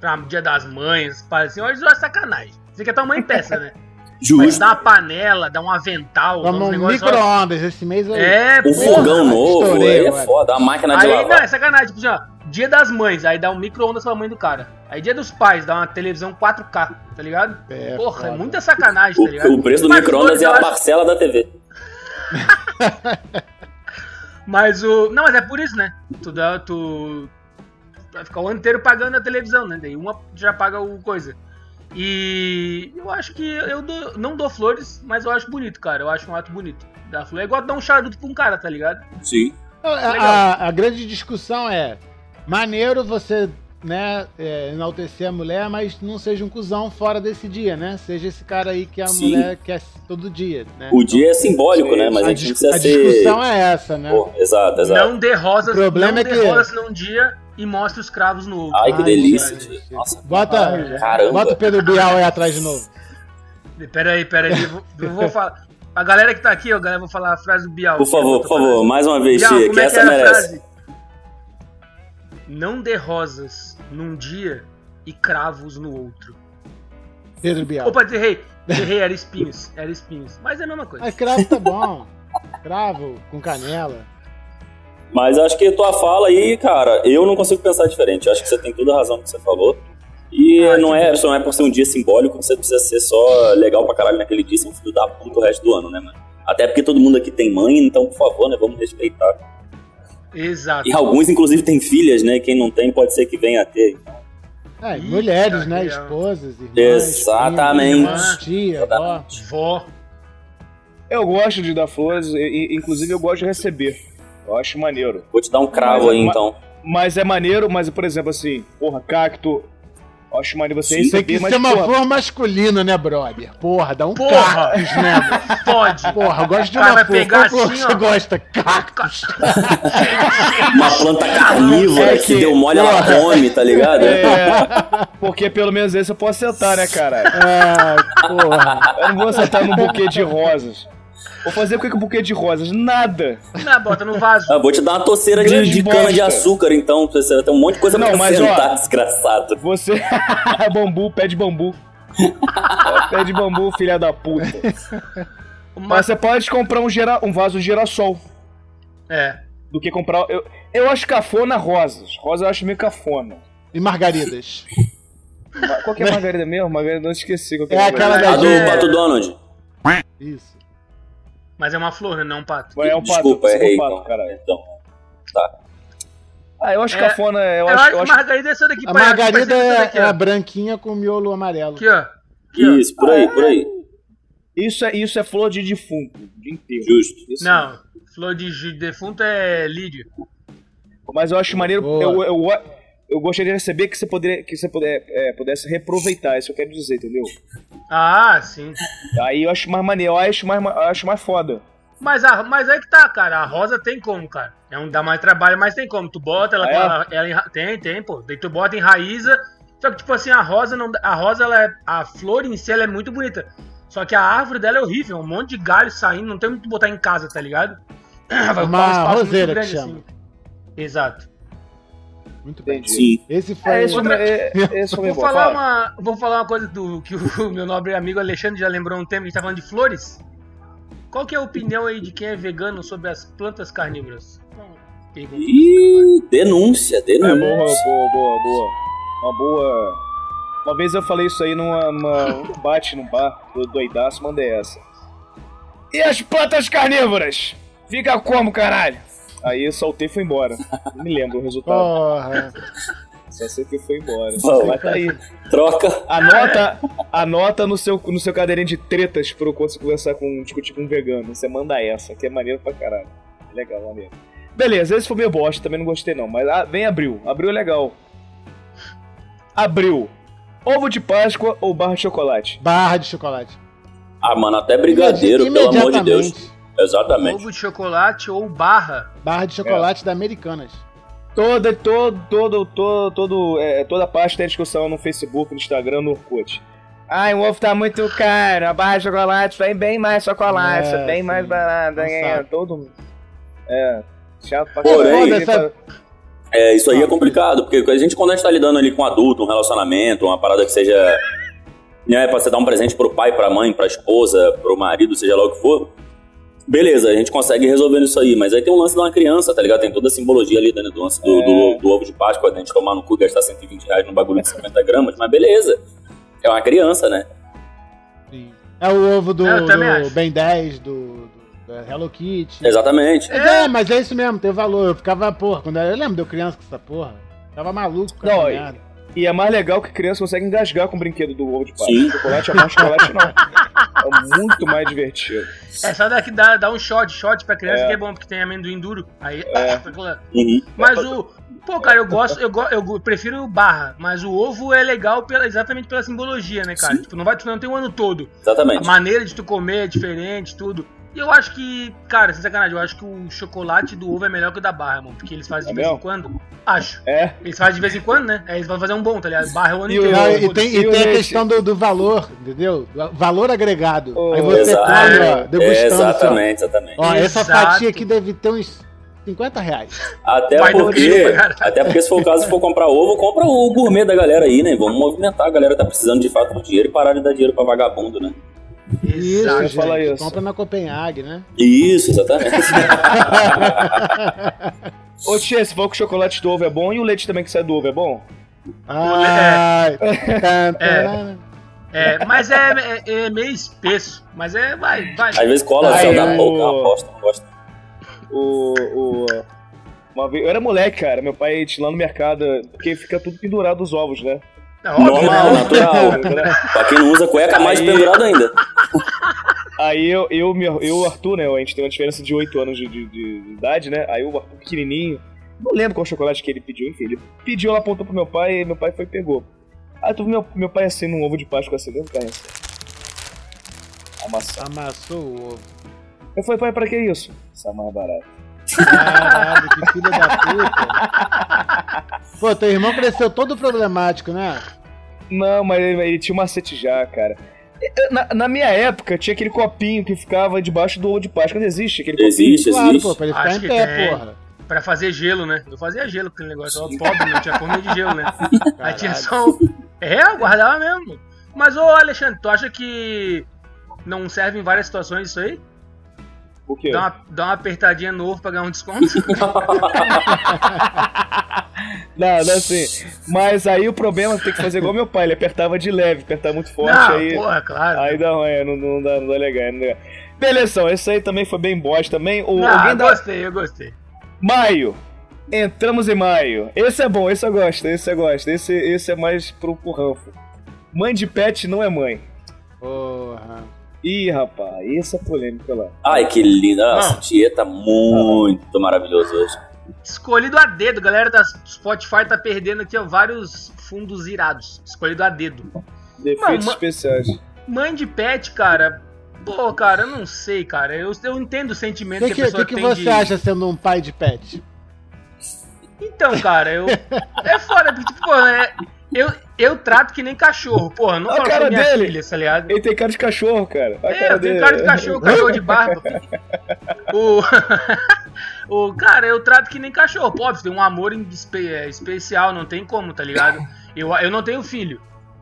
Pra dia das mães, para assim, eu acho sacanagem. Você quer tua mãe peça, né? Mas Justo. dá uma panela, dá um avental, dá um micro-ondas esse mês aí. É, Um porra. fogão novo, estourei é foda. Uma máquina de Aí, não, lavar. é sacanagem. Tipo assim, ó, dia das mães, aí dá um micro-ondas pra mãe do cara. Aí dia dos pais, dá uma televisão 4K, tá ligado? É, Porra, é foda. muita sacanagem, tá ligado? O, o preço do micro-ondas é a acho- parcela da TV. Mas o. Não, mas é por isso, né? Tu dá. Tu. Vai ficar o ano inteiro pagando a televisão, né? Daí uma já paga o coisa. E eu acho que eu dou- não dou flores, mas eu acho bonito, cara. Eu acho um ato bonito. Dar flor é igual dar um charuto pra um cara, tá ligado? Sim. A, a- a grande discussão é: maneiro você, né, é, enaltecer a mulher, mas não seja um cuzão fora desse dia, né? Seja esse cara aí que a Sim. mulher quer todo dia, né? O dia é simbólico, né? Mas a, a, gente precisa a ser. discussão é essa, né? Pô, exato, exato. Não dê rosas, O problema não é dê que- rosas num dia e mostre os cravos no outro. Ai, que Ai, delícia, gente. tio. Nossa. Bota, caramba. bota o Pedro Bial aí atrás de novo. Pera aí, pera aí. Eu vou, falar. A galera que tá aqui, ó, galera, eu vou falar a frase do Bial. Por favor, por favor, mais uma vez, Bial, como que é que essa era a merece. Não dê rosas num dia e cravos no outro. Pedro Bial. Opa, errei. Errei, era espinhos. Era espinhos. Mas é a mesma coisa. Mas cravo tá bom. Cravo com canela. Mas acho que tua fala aí, cara, eu não consigo pensar diferente. Eu acho que você tem toda a razão no que você falou. E Ah, não, que é, não é por ser um dia simbólico, você precisa ser só legal pra caralho naquele dia, sem um filho da puta o resto do ano, né, mano? Até porque todo mundo aqui tem mãe, então, por favor, né, vamos respeitar. Exato. E alguns, inclusive, têm filhas, né? Quem não tem pode ser que venha a ter. É, Ih, mulheres, né? Gabriel. Esposas, irmãs. Exatamente. primas, irmãs, tia, avó. Vó. Eu gosto de dar flores, e, e- inclusive eu gosto de receber. Eu acho maneiro. Vou te dar um cravo Mas- aí, mas- então. Mas é maneiro, mas, por exemplo, assim, porra, cacto. Eu acho maneiro você Sim, Tem receber, que mas, ser uma porra, flor masculina, né, brother? Porra, dá um Porra! cactus, né? Pode. Porra, eu gosto de cara uma vai flor. pegar Qual flor assim, que ó. você gosta? Cactus. Uma planta carnívora É que que- deu mole, ela come, tá ligado? É, porque pelo menos esse eu posso sentar, né, caralho? É, porra. Eu não vou sentar num buquê de rosas. Vou fazer o que com o buquê de rosas? Nada. Não, bota no vaso. Ah, vou te dar uma toceira de, de cana de açúcar, então, você ter um monte de coisa Não, pra mas, sentar, ó, desgraçado. Você. bambu, pé de bambu. pé de bambu, filha da puta. Uma... Mas você pode comprar um, gera... um vaso de girassol. É. Do que comprar. Eu, eu acho cafona rosas. Rosa eu acho meio cafona. E margaridas. Ma- Qual que é a margarida mesmo? Margarida, não esqueci. Qual que É a aquela margarida. A do É. Pato Donald. Isso. Mas é uma flor, né? Não um pato. É um pato, Desculpa, errei, é um pato, então. caralho. então. Ah, eu acho É, cafona. Eu, Eu acho, acho eu que acho margarida é essa daqui. A margarida é, daqui, é a branquinha com miolo amarelo. Aqui, ó. Aqui, ó. Isso, por aí, por aí. Isso é, isso é flor de defunto, de enterro. Justo. Isso. Não, flor de de defunto é lírio. Mas eu acho maneiro. Boa. Eu, eu, eu gostaria de receber que você, poderia, que você puder, é, pudesse reaproveitar, isso eu quero dizer, entendeu? Ah, sim. Aí eu acho mais maneiro, eu acho mais, eu acho mais foda. Mas, a, mas aí que tá, cara. A rosa tem como, cara. É um dá mais trabalho, mas tem como. Tu bota, ela, Ah, é? ela, ela enra- tem, tem, pô. Daí tu bota, enraiza. Só que, tipo assim, a rosa não. A rosa, ela é. A flor em si ela é muito bonita. Só que a árvore dela é horrível. é Um monte de galho saindo. Não tem muito que botar em casa, tá ligado? Vai Uma ocupar um espaço muito roseira que grande, chama. assim. Exato. Muito bem. Entendi. Sim. Esse foi. É, esse Outra- é, esse foi Vou bom. falar, Fala. uma, vou falar uma coisa do que o meu nobre amigo Alexandre já lembrou um tempo a gente tá falando de flores. Qual que é a opinião aí de quem é vegano sobre as plantas carnívoras? Pergunta. Ih, denúncia, É denúncia. boa, boa, boa, boa. Uma boa. Uma vez eu falei isso aí numa numa- um bate no bar do doidaço, mandei essa. E as plantas carnívoras? Fica como, caralho? Aí eu soltei e fui embora. Não me lembro o resultado. Porra. Só sei que foi embora. Bom. Mas tá aí. Troca. Anota, anota no seu, no seu caderninho de tretas pra eu conseguir conversar com, discutir com um vegano. Você manda essa, que é maneiro pra caralho. Legal, maneiro. Beleza, esse foi meio bosta, também não gostei não. Mas ah, vem abril. Abril é legal. Abril. Ovo de Páscoa ou barra de chocolate? Barra de chocolate. Ah, mano, até brigadeiro, pelo amor de Deus. Exatamente. Ovo de chocolate ou barra. Barra de chocolate da Americanas. Toda, todo, todo, todo, todo, é, toda parte tem discussão no Facebook, no Instagram, no Orkut. Ai, o ovo tá muito caro, a barra de chocolate vem bem mais chocolate, É, bem sim. mais barato. É, todo mundo. É, chato pra Porém, essa- É, isso aí é complicado, porque a gente, quando a gente tá lidando ali com um adulto, um relacionamento, uma parada que seja né, pra você dar um presente pro pai, pra mãe, pra esposa, pro marido, seja lá o que for. Beleza, a gente consegue resolvendo isso aí, mas aí tem um lance de uma criança, tá ligado? Tem toda a simbologia ali né, do lance do, É. do- do ovo de Páscoa, da gente tomar no cu e gastar 120 reais num bagulho de 50 gramas, mas beleza. É uma criança, né? Sim. É o ovo do, também do. Ben 10, do, do Hello Kitty. Exatamente. Mas é, mas é isso mesmo, tem valor. Eu ficava, porra, quando eu, eu lembro de eu criança com essa porra. Tava maluco com Não, e- é mais legal que criança consegue engasgar com o brinquedo do ovo de Páscoa. Sim. Chocolate é bom, chocolate não. É muito mais divertido. É só daqui dá, dá um shot, shot pra criança É. que é bom, porque tem amendoim duro. Aí. É. Uhum. Mas o. Pô, cara, eu gosto, eu, go- eu prefiro o barra, mas o ovo é legal pela- exatamente pela simbologia, né, cara? Sim. Tipo, não vai tu não tem o ano todo. A Exatamente. maneira de tu comer é diferente, tudo. E eu acho que, cara, sem sacanagem, eu acho que o chocolate do ovo é melhor que o da barra, mano. Porque eles fazem de É vez em mesmo? quando. Acho. É. Eles fazem de vez em quando, né? Aí eles vão fazer um bom, tá ligado? Barra é o ano E o- inteiro. Não, e tem, E e o tem a questão do, do valor, entendeu? Valor agregado. Oh, Aí você come, ó, degustando. assim, Exatamente, exatamente. Ó, essa Exato. fatia aqui deve ter uns 50 reais. Até Vai porque, até porque se for o caso, se for comprar ovo, compra o gourmet da galera aí, né? Vamos movimentar, a galera tá precisando de fato do dinheiro e parar de dar dinheiro pra vagabundo, né? Isso, Exato. gente. fala isso. Compra na Copenhague, né? Isso, exatamente. Ô tia, você falou que o chocolate do ovo é bom e o leite também que sai do ovo é bom? Ai, tan, É. É, mas é, é- é meio espesso. Mas é, vai, vai. Às vezes cola da o- boca, eu aposto, não gosto. O. o uma vez, eu era moleque, cara. Meu pai tinha lá no mercado, porque fica tudo pendurado os ovos, né? É óbvio, Normal, né? natural. Pra quem não usa cueca, mais Aí- pendurado ainda. Aí eu, eu, meu- eu e o Arthur, né? A gente tem uma diferença de 8 anos de, de- de- de idade, né? Aí o Arthur pequenininho, não lembro qual chocolate que ele pediu, enfim. Ele pediu, ela apontou pro meu pai e meu pai foi e pegou. Aí tu viu meu, meu pai assim num ovo de Páscoa assim dentro da carência. Amassado. Amassou o ovo. Eu falei, pai, pra que isso? Isso é mais barato. Caralho, que filho da puta. Pô, teu irmão cresceu todo problemático, né? Não, mas ele, ele tinha um macete já, cara. Na, na minha época, tinha aquele copinho que ficava debaixo do ovo de Páscoa. Não existe aquele Existe, Claro, existe. pô, pra ele ficar Acho em pé, tem. porra. Pra fazer gelo, né? Eu fazia gelo com aquele negócio. Eu era pobre, não tinha nem de gelo, né? Aí tinha Caralho. só. o- É, eu guardava mesmo. Mas, ô Alexandre, tu acha que não serve em várias situações isso aí? O quê? Dá uma, dá uma apertadinha no ovo pra ganhar um desconto? Não, não sei. Mas aí o problema é ter que fazer igual meu pai. Ele apertava de leve, apertava muito forte. não, aí, porra, claro. aí dá ruim, não, não, dá, não dá legal. Não dá. Beleza, esse aí também foi bem bosta também. O, não, alguém eu dá... gostei, eu gostei. Maio. Entramos em maio. Esse é bom, esse eu gosto, esse eu gosto. Esse, esse é mais pro, pro ranfo. Mãe de pet não é mãe. Porra. Ih, rapaz, esse é polêmico lá. Ai, que lindo. Nossa, o Tietê tá muito maravilhoso hoje. Escolhido a dedo, galera da Spotify tá perdendo aqui ó, vários fundos irados. Escolhido a dedo. Defeitos ma- especiais. Mãe de pet, cara. Pô, cara, eu não sei, cara. Eu, eu entendo o O sentimento que, que, a que, pessoa que, que tem você de... acha sendo um pai de pet? Então, cara, eu. É foda, porque, tipo, é... eu, eu trato que nem cachorro, porra. Não A falo cara minha dele. filha, tá ligado? Ele tem cara de cachorro, cara. A É, cara eu tenho dele. cara de cachorro, cachorro de barba. o... o. Cara, eu trato que nem cachorro. Pô, tem um amor é, especial, não tem como, tá ligado? Eu, eu não tenho filho.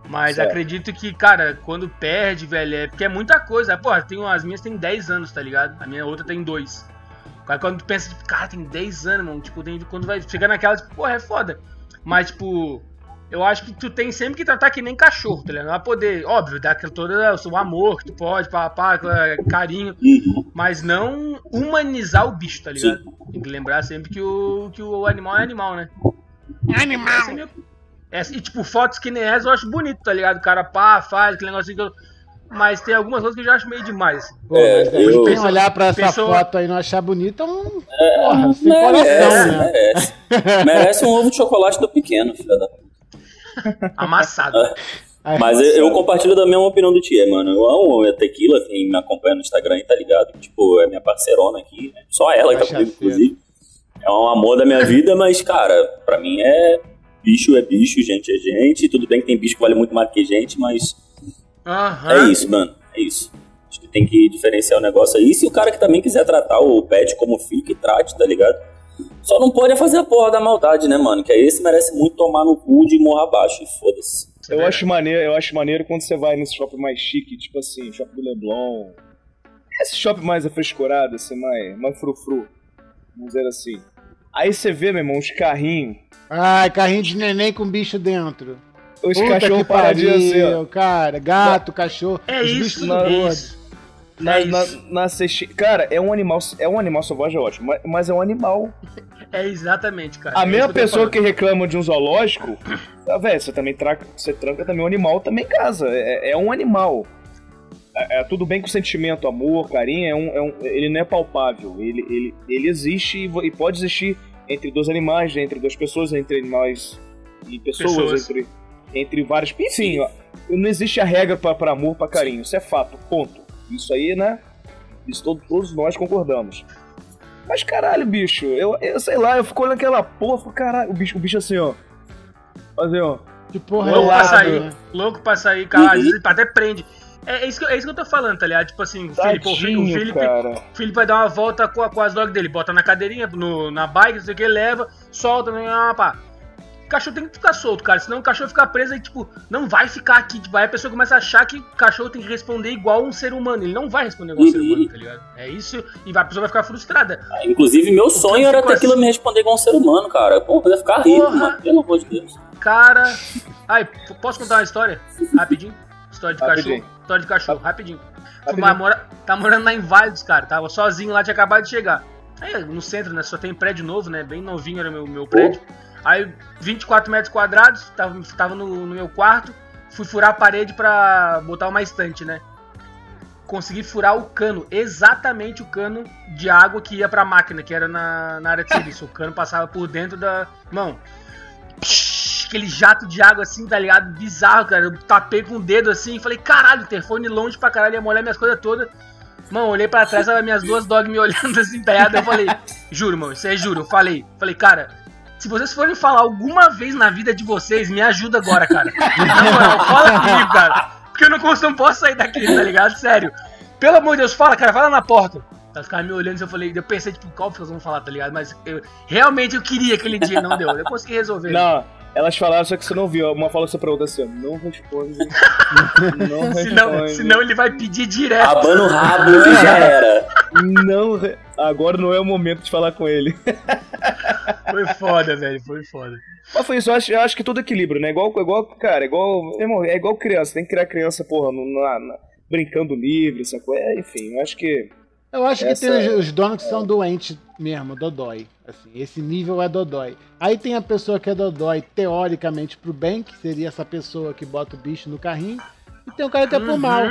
Mas Certo. acredito que, cara, quando perde, velho, é porque é muita coisa. Pô, tem, as minhas tem 10 anos, tá ligado? A minha outra tem 2. Cara, quando tu pensa, tipo, cara, tem 10 anos, mano. Tipo, tem, quando vai chegar naquela, tipo, porra, é foda. Mas, tipo, eu acho que tu tem sempre que tratar que nem cachorro, tá ligado? Não vai poder, óbvio, dar aquele todo o amor que tu pode, pá, pá, aquela carinho, mas não humanizar o bicho, tá ligado? Tem que lembrar sempre que o, que o animal é animal, né? Animal! Essa é minha- essa- e, tipo, fotos que nem essa eu acho bonito, tá ligado? O cara pá, faz aquele negócio que eu... Mas tem algumas coisas que eu já acho meio demais. Pô, É, mas eu- quem olhar pra essa Pessoa- foto aí e não achar bonita é um. Porra, sem coração, Merece, né? merece. Merece um ovo de chocolate do pequeno, filha da Amassado. Aí, Mas eu, eu compartilho da mesma opinião do Tia, mano. Eu amo a Tequila, quem me acompanha no Instagram aí tá ligado. Tipo, é minha parceirona aqui, né? Só ela que tá comigo, inclusive. É um amor da minha vida, mas, cara, pra mim é. Bicho é bicho, gente é gente. Tudo bem que tem bicho que vale muito mais que gente, mas Aham. é isso, mano. É isso. Acho que tem que diferenciar o negócio aí. Se o cara que também quiser tratar o pet como filho, que trate, tá ligado? Só não pode é fazer a porra da maldade, né, mano? Que aí esse merece muito tomar no cu de morra abaixo e foda-se. É Eu verdade. acho, maneiro, eu acho maneiro quando você vai nesse shopping mais chique, tipo assim, shopping do Leblon. Esse shopping mais afrescurado, assim, mais, mais frufru. Vamos dizer assim. Aí você vê, meu irmão, os carrinhos. Ai, carrinho de neném com bicho dentro. Os Puta cachorros paradinhos assim, ó. cara. Gato, cachorro. É os isso, bichos na- é. Na, na, Cara, é um animal. É um animal selvagem, é ótimo. Mas, é um animal. É exatamente, cara. A É mesma pessoa que reclama de um zoológico, ah, velho, você também traca, você tranca também um animal também em casa. É, é um animal. É, é tudo bem com sentimento, amor, carinho, é um, é um- ele não é palpável. Ele, ele, ele existe e, e pode existir entre dois animais, entre duas pessoas, entre animais e pessoas, Pessoas. entre entre vários. Enfim, ó, não existe a regra pra amor, pra carinho. Isso é fato, ponto. Isso aí, né? Isso todo- todos nós concordamos. Mas caralho, bicho, eu, eu sei lá, eu fico olhando aquela porra, fico, caralho, o bicho, o bicho assim, ó. Assim, ó. Que porra Louco é pra sair, né? louco pra sair, cara. Às vezes até prende. É, é isso que, eu- é isso que eu tô falando, tá ligado? Tipo assim, o Felipe, o Felipe, o Felipe, cara. o Felipe vai dar uma volta com, a- com as dogs dele, bota na cadeirinha, no, na bike, não sei o que, leva, solta, ah, pá. O cachorro tem que ficar solto, cara, senão o cachorro fica preso e, tipo, não vai ficar aqui. Tipo, aí a pessoa começa a achar que o cachorro tem que responder igual um ser humano. Ele não vai responder igual um ser Uhum. humano, tá ligado? É isso, e a pessoa vai ficar frustrada. Inclusive, meu sonho era ter aquilo assim- me responder igual um ser humano, cara. Porra, eu ia ficar rico, Porra. mano. Pelo amor de Deus. Cara. Ai, posso contar uma história? Rapidinho? História de Rapidinho. cachorro. História de cachorro, rapidinho. Rapidinho. mora- tá morando lá em Válidos, cara. Tava sozinho lá, tinha acabado de chegar. Aí no centro, né? Só tem prédio novo, né? Bem novinho era meu, meu prédio. Aí 24 metros quadrados, tava, tava no, no meu quarto. Fui furar a parede pra botar uma estante, né? Consegui furar o cano, exatamente o cano de água que ia pra máquina, que era na, na área de serviço. O cano passava por dentro da. Mão, psh, aquele jato de água assim, tá ligado? Bizarro, cara. Eu tapei com o dedo assim e falei, caralho, o telefone longe pra caralho, ia molhar minhas coisas todas. Mano, olhei pra trás, tava minhas duas dogs me olhando assim, empenhada. Eu falei, juro, mano, isso é juro. Eu falei, falei, cara, se vocês forem falar alguma vez na vida de vocês, me ajuda agora, cara. Na moral, fala comigo, cara. Porque eu não, não posso sair daqui, tá ligado? Sério. Pelo amor de Deus, fala, cara, fala na porta. Ela ficava me olhando e eu falei, eu pensei, tipo, qual que eles vão falar, tá ligado? Mas eu, realmente eu queria aquele dia, não deu. Eu consegui resolver. Não, elas falaram, só que você não viu. Uma falou essa pra outra assim, ó, não responde. não Senão, responde. senão ele vai pedir direto. Abando o rabo e já era. Não Agora não é o momento de falar com ele. Foi foda, velho, foi foda. Mas foi isso, eu acho, eu acho que todo equilíbrio, né? Igual, igual cara, igual. Irmão, é igual criança, tem que criar criança, porra, no- na- na- brincando livre, sacou? É, enfim, eu acho que. Eu acho que Essa- tem os, os donos que são doentes mesmo, dodói. Assim, esse nível é dodói. Aí tem a pessoa que é dodói, teoricamente, pro bem, que seria essa pessoa que bota o bicho no carrinho. E tem o cara que é pro Uhum. mal.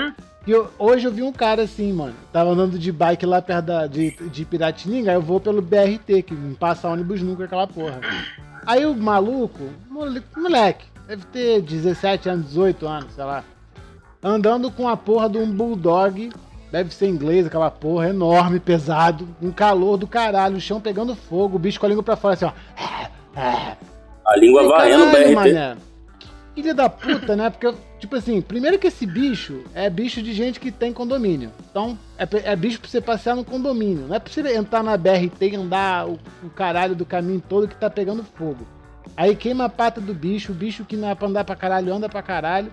E eu- hoje eu vi um cara assim, mano. Tava andando de bike lá perto da, de, de Piratininga, aí eu vou pelo BRT, que não passa ônibus nunca aquela porra. Aí o maluco, mole- moleque, deve ter 17 anos, 18 anos, sei lá. Andando com a porra de um bulldog, deve ser inglês aquela porra, enorme, pesado, um calor do caralho, o chão pegando fogo, o bicho com a língua pra fora assim, ó. A língua Falei, varrendo o "Caralho, BRT. mané, Filha da puta, né? Porque, tipo assim, primeiro que esse bicho é bicho de gente que tem condomínio. Então, é, é bicho pra você passear no condomínio. Não é pra você entrar na BRT e andar o, o caralho do caminho todo que tá pegando fogo. Aí queima a pata do bicho, o bicho que não é pra andar pra caralho, anda pra caralho.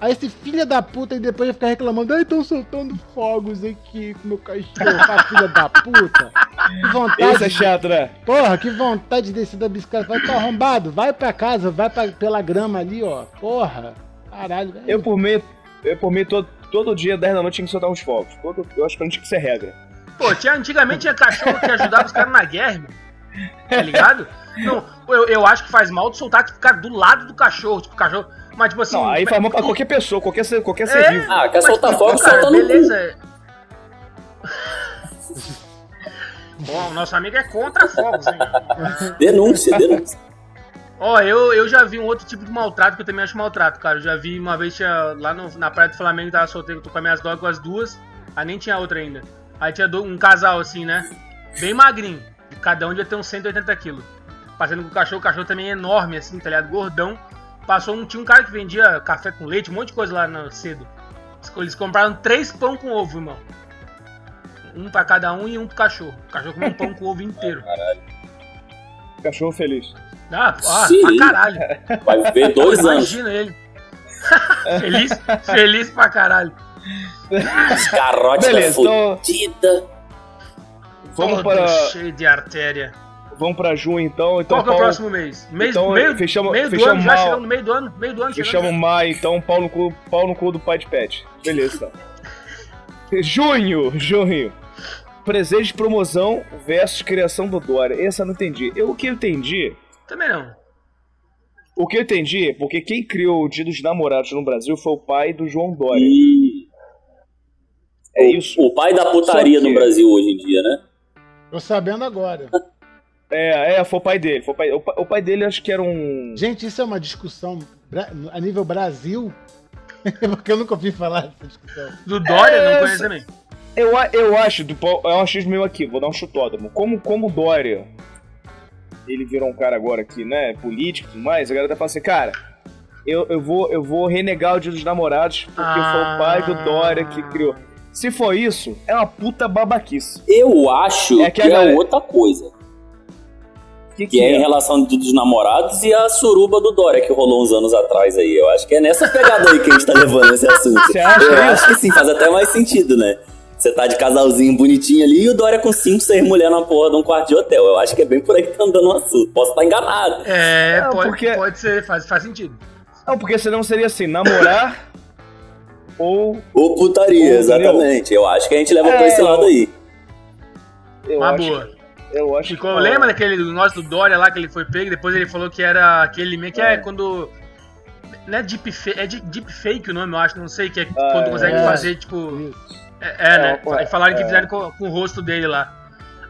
Aí esse filho da puta e depois ficar reclamando, ai, tão soltando fogos aqui com meu cachorro, ah, filha da puta. Que vontade. Isso é chato, né? Porra, que vontade de descer da bicicleta. Vai, tô arrombado. Vai pra casa, vai pra, pela grama ali, ó. Porra. Caralho, velho. Eu por mim, eu por mim todo, todo dia, 10 da noite, tinha que soltar uns fogos. Todo, eu acho que não tinha que ser regra. Pô, tinha, antigamente tinha cachorro que ajudava os caras na guerra, irmão. Tá ligado? Não, eu, eu acho que faz mal de soltar, tipo, cara, do lado do cachorro. Tipo, o cachorro. Mas, tipo assim. Não, aí faz mal pra qualquer pessoa, qualquer ser, qualquer ser É. vivo. Ah, quer mas, soltar tipo, fogo, cara, solta no cu. beleza. Bom, o nosso amigo é contra fogos, hein? Denúncia, denúncia. Ó, eu, eu já vi um outro tipo de maltrato que eu também acho maltrato, cara. Eu já vi uma vez tinha, lá no- na Praia do Flamengo, tava solteiro, tô com as minhas dogs com as duas. Aí nem tinha outra ainda. Aí tinha do- um casal assim, né? Bem magrinho. E cada um devia ter uns 180 quilos. Passando com o cachorro, o cachorro também é enorme, assim, tá ligado? Gordão. Passou um. Tinha um cara que vendia café com leite, um monte de coisa lá no, cedo. Eles compraram três pão com ovo, irmão. Um pra cada um e um pro cachorro. O cachorro comeu um pão com ovo inteiro. Cachorro feliz. Ah, ah Sim. pra caralho. Vai viver dois anos. Imagina ele. Feliz, feliz pra caralho. Carote Beleza, então- fodida. Vamos Todo para, cheio de artéria. vamos para junho então. então Qual que é o Paulo- próximo mês? mês então, meio, fechamos- meio do fechamos ano, já mal. chegamos no meio do ano. Meio do ano chegando. chama maio, então pau no cu, pau no cu do pai de pet. Beleza. junho, junho. Presente de promoção versus criação do Dória. Essa eu não entendi. Eu, o que eu entendi, Também não. o que eu entendi, porque quem criou o Dia dos Namorados no Brasil foi o pai do João Dória. Hum, É isso. o pai da putaria que- no Brasil hoje em dia, né? Tô sabendo agora. É, é, foi o pai dele. Foi o, pai, o, pai, o pai dele acho que era um. Gente, isso é uma discussão a nível Brasil? Porque eu nunca ouvi falar dessa discussão. Do Dória, É, não conheço essa- também. Eu, eu acho, do, é um achismo meu aqui, vou dar um chutódromo. Como, como o Dória, ele virou um cara agora aqui, né, político e tudo mais, a galera tá falando assim, cara, eu, eu, vou, eu vou renegar o Dia dos Namorados porque foi o pai do Dória que criou. Se for isso, é uma puta babaquice. Eu acho É que que, é galera- outra coisa. Que, Que é em relação do- dos namorados e a suruba do Dória que rolou uns anos atrás aí. Eu acho que é nessa pegada aí que a gente tá levando esse assunto. Você acha Eu isso? acho que sim, faz até mais sentido, né? Você tá de casalzinho bonitinho ali e o Dória com 5, 6 mulheres na porra de um quarto de hotel. Eu acho que é bem por aí que tá andando o assunto. Posso estar enganado. É, Não, pode, porque- pode ser, faz, faz sentido. Não, porque senão seria assim, namorar ou... Ou putaria, Ou, exatamente. Eu acho que a gente leva É, pra esse lado aí. Eu Uma acho, boa. Eu acho Ficou, que... lembra daquele do nosso do Dória lá que ele foi pego? Depois ele falou que era aquele meio que é, É. quando. Não é deepfake, é de- deepfake o nome, eu acho, não sei, que é Ah, quando é. consegue É. fazer, tipo. Isso. É, é, né? É, Aí falaram que é. fizeram com, com o rosto dele lá.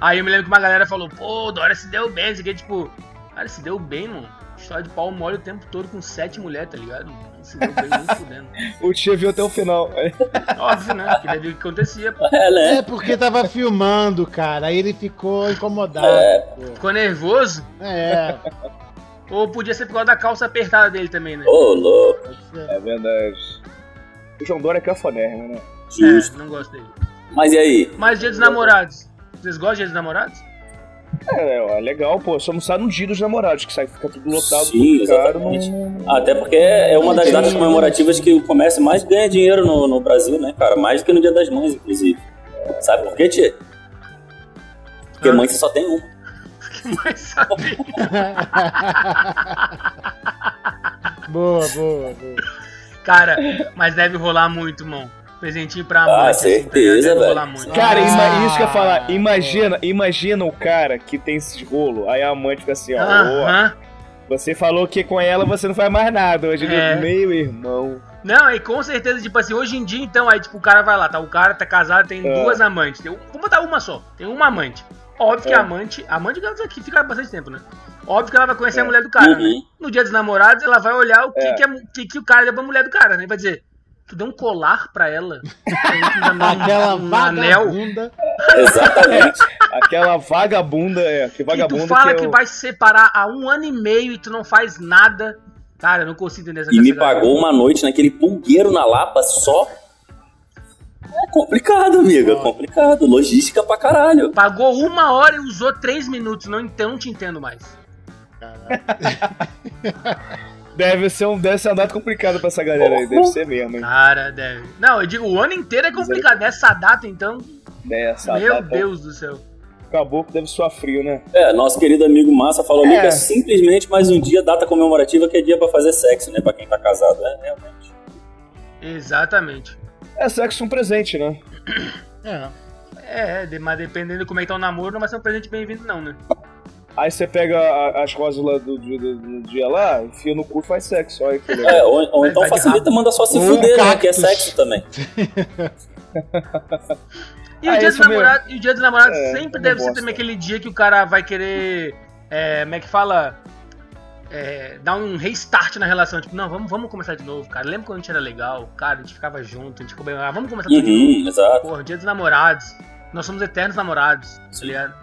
Aí eu me lembro que uma galera falou, pô, o Dória se deu bem, isso aqui, tipo. Cara, se deu bem, mano. História de pau mole o tempo todo com sete mulheres, tá ligado? Se deu bem, nem fudendo. O tio viu até o final. Óbvio, né? Que deve o que acontecia, pô. É, né? É porque tava filmando, cara. Aí ele ficou incomodado. É. Ficou nervoso. É, Ou podia ser por causa da calça apertada dele também, né? Ô, louco. É verdade. O João Dória é cafonérrimo, né? Justo. É, não gosto dele. Mas e aí? Mas dia dos namorados. Vocês gostam de dia dos namorados? É, ó, legal, pô. Só não sai no dia dos namorados, que sai, fica tudo lotado, Sim, tudo caro. Não... Até porque é uma das datas comemorativas que o comércio mais ganha dinheiro no, no Brasil, né, cara? Mais do que no Dia das Mães, inclusive. Sabe por quê, Tia? Porque mãe você só tem uma. Mas sabe? boa, boa, boa. Cara, mas deve rolar muito, mano. Presentinho pra Ah, assim, tá ligado? certeza, deve velho. Cara, Ah, isso que eu ia falar. Imagina, imagina o cara que tem esse rolo. Aí a mãe fica assim, ó. ó, Aham. você falou que com ela você não faz mais nada. Hoje É. é. meu irmão. Não, e com certeza, tipo assim, hoje em dia, então, aí, tipo, o cara vai lá, tá? O cara tá casado, tem É. duas amantes. Tem, um- vamos botar uma só. Tem uma amante. Óbvio que É. a amante. A amante que fica bastante tempo, né? Óbvio que ela vai conhecer É. a mulher do cara, né? Uhum. No dia dos namorados, ela vai olhar o que, É. que, a- que, que o cara deu pra mulher do cara, né? Vai dizer, tu deu um colar pra ela? Aquela um anel? vagabunda. Exatamente. Aquela vagabunda, é. Que E vagabunda tu fala que, que, o- vai se separar há um ano e meio e tu não faz nada. Cara, eu não consigo entender essa E me pagou uma noite naquele pulgueiro na Lapa só. É complicado, amigo. É complicado. Logística pra caralho. Pagou uma hora e usou três minutos. Não, então não te entendo mais. Deve ser um, deve ser um dado complicado pra essa galera aí. Deve ser mesmo, hein? Cara, deve. Não, eu digo, o ano inteiro é complicado. Nessa data, então, Dessa meu data, Deus do céu. Acabou que deve suar frio, né? É, nosso querido amigo Massa falou É. que é simplesmente mais um dia, data comemorativa, que é dia pra fazer sexo, né? Pra quem tá casado, é realmente. Exatamente. É sexo um presente, né? É. É, mas dependendo de como é que tá o namoro, não vai ser um presente bem-vindo, não, né? Aí você pega a- as lá do, dia- do- do dia lá, enfia no cu e faz sexo. Olha que legal. É, ou, ou então facilita, manda só se fuder, né? Que é sexo também. E, Ah, o, dia dos é meu- namorado- e o dia dos namorados É, sempre eu deve ser também aquele dia que o cara vai querer. É, como é que fala? É, dar um restart na relação. Tipo, não, vamos, vamos começar de novo, cara. Lembra quando a gente era legal? Cara, a gente ficava junto, a gente bem. Ah, vamos começar tudo de novo. Uhum, exato. Porra, dia dos namorados. Nós somos eternos namorados, tá ligado?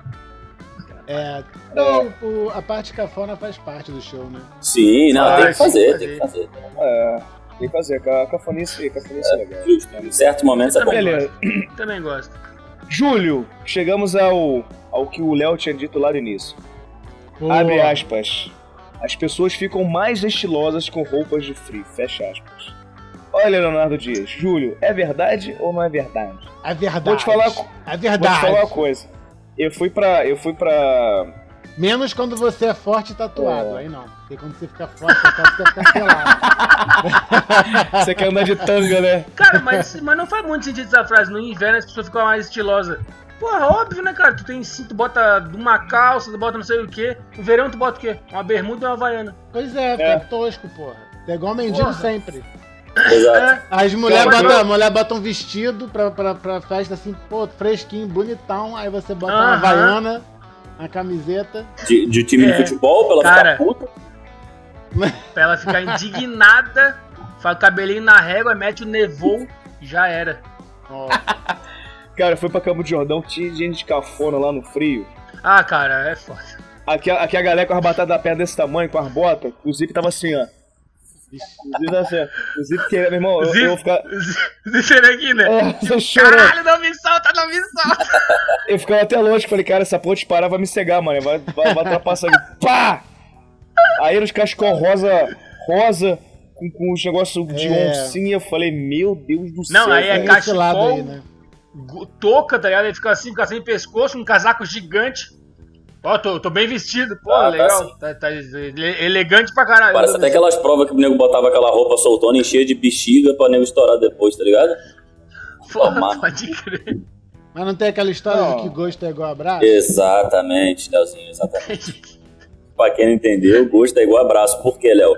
É, não, o- a parte cafona faz parte do show, né? Sim, não, Ah, tem que sim, fazer, fazer. tem que fazer. É, tem que fazer. ca- Cafonice, cafonice é legal. Justo. Em certos momentos é bom. Também Beleza. gosto. Também gosto. Julho, chegamos ao, ao que o Léo tinha dito lá no início. Abre aspas. As pessoas ficam mais estilosas com roupas de frio. Fecha aspas. Olha, Leonardo Dias, Júlio, é verdade ou não é verdade? É verdade. Vou te falar, É vou verdade. te falar uma coisa. Eu fui pra. Eu fui pra. Menos quando você é forte e tatuado. É. Aí não. Porque quando você fica forte, tatuado, você fica pelado. Você quer andar de tanga, né? Cara, mas, mas não faz muito sentido essa frase. No inverno as pessoas ficam mais estilosas. Porra, óbvio, né, cara? Tu tem cinto, tu bota uma calça, tu bota não sei o quê. No verão tu bota o quê? Uma bermuda e uma havaiana. Pois é, fica É. tosco, porra. É igual mendigo Porra. sempre. Exato. É. As mulheres botam, eu- a mulher bota um vestido pra, pra, pra festa assim, pô, fresquinho, bonitão. Aí você bota uma Aham. havaiana, uma camiseta. De, de time É. de futebol, pra ela Cara. ficar puta. Pra ela ficar indignada, faz o cabelinho na régua, mete o nevou, já era. Ó, Cara, fui pra Campo de Jordão, tinha gente de cafona lá no frio. Ah, cara, é foda. Aqui, aqui a galera com as batatas da perna desse tamanho, com as botas, o Zip tava assim, ó. O Zip tava assim, ó. O Zip que, meu irmão, eu, eu vou ficar. Aqui, né? É, você chorou. Caralho, não me solta, não me solta. Eu ficava até longe, falei, cara, essa ponte parar vai me cegar, mano. Vai, vai, vai ultrapassar. Pá! Aí nos cachecol rosa, rosa, com, com os negócios de É. oncinha, eu falei, meu Deus do Não, céu. aí é cachecol. aí, né? Touca, tá ligado? Ele fica assim, fica sem pescoço, um casaco gigante. Ó, tô, tô bem vestido, pô, Ah, tá legal. Tá, tá ele- elegante pra caralho. Parece até aquelas provas que o nego botava aquela roupa soltona e cheia de bexiga pra nego estourar depois, tá ligado? Porra, Tomar. pode crer. Mas não tem aquela história Não. de que gosto é igual abraço? Exatamente, Leozinho, exatamente. pra quem não entendeu, gosto é igual abraço. Por quê, Léo?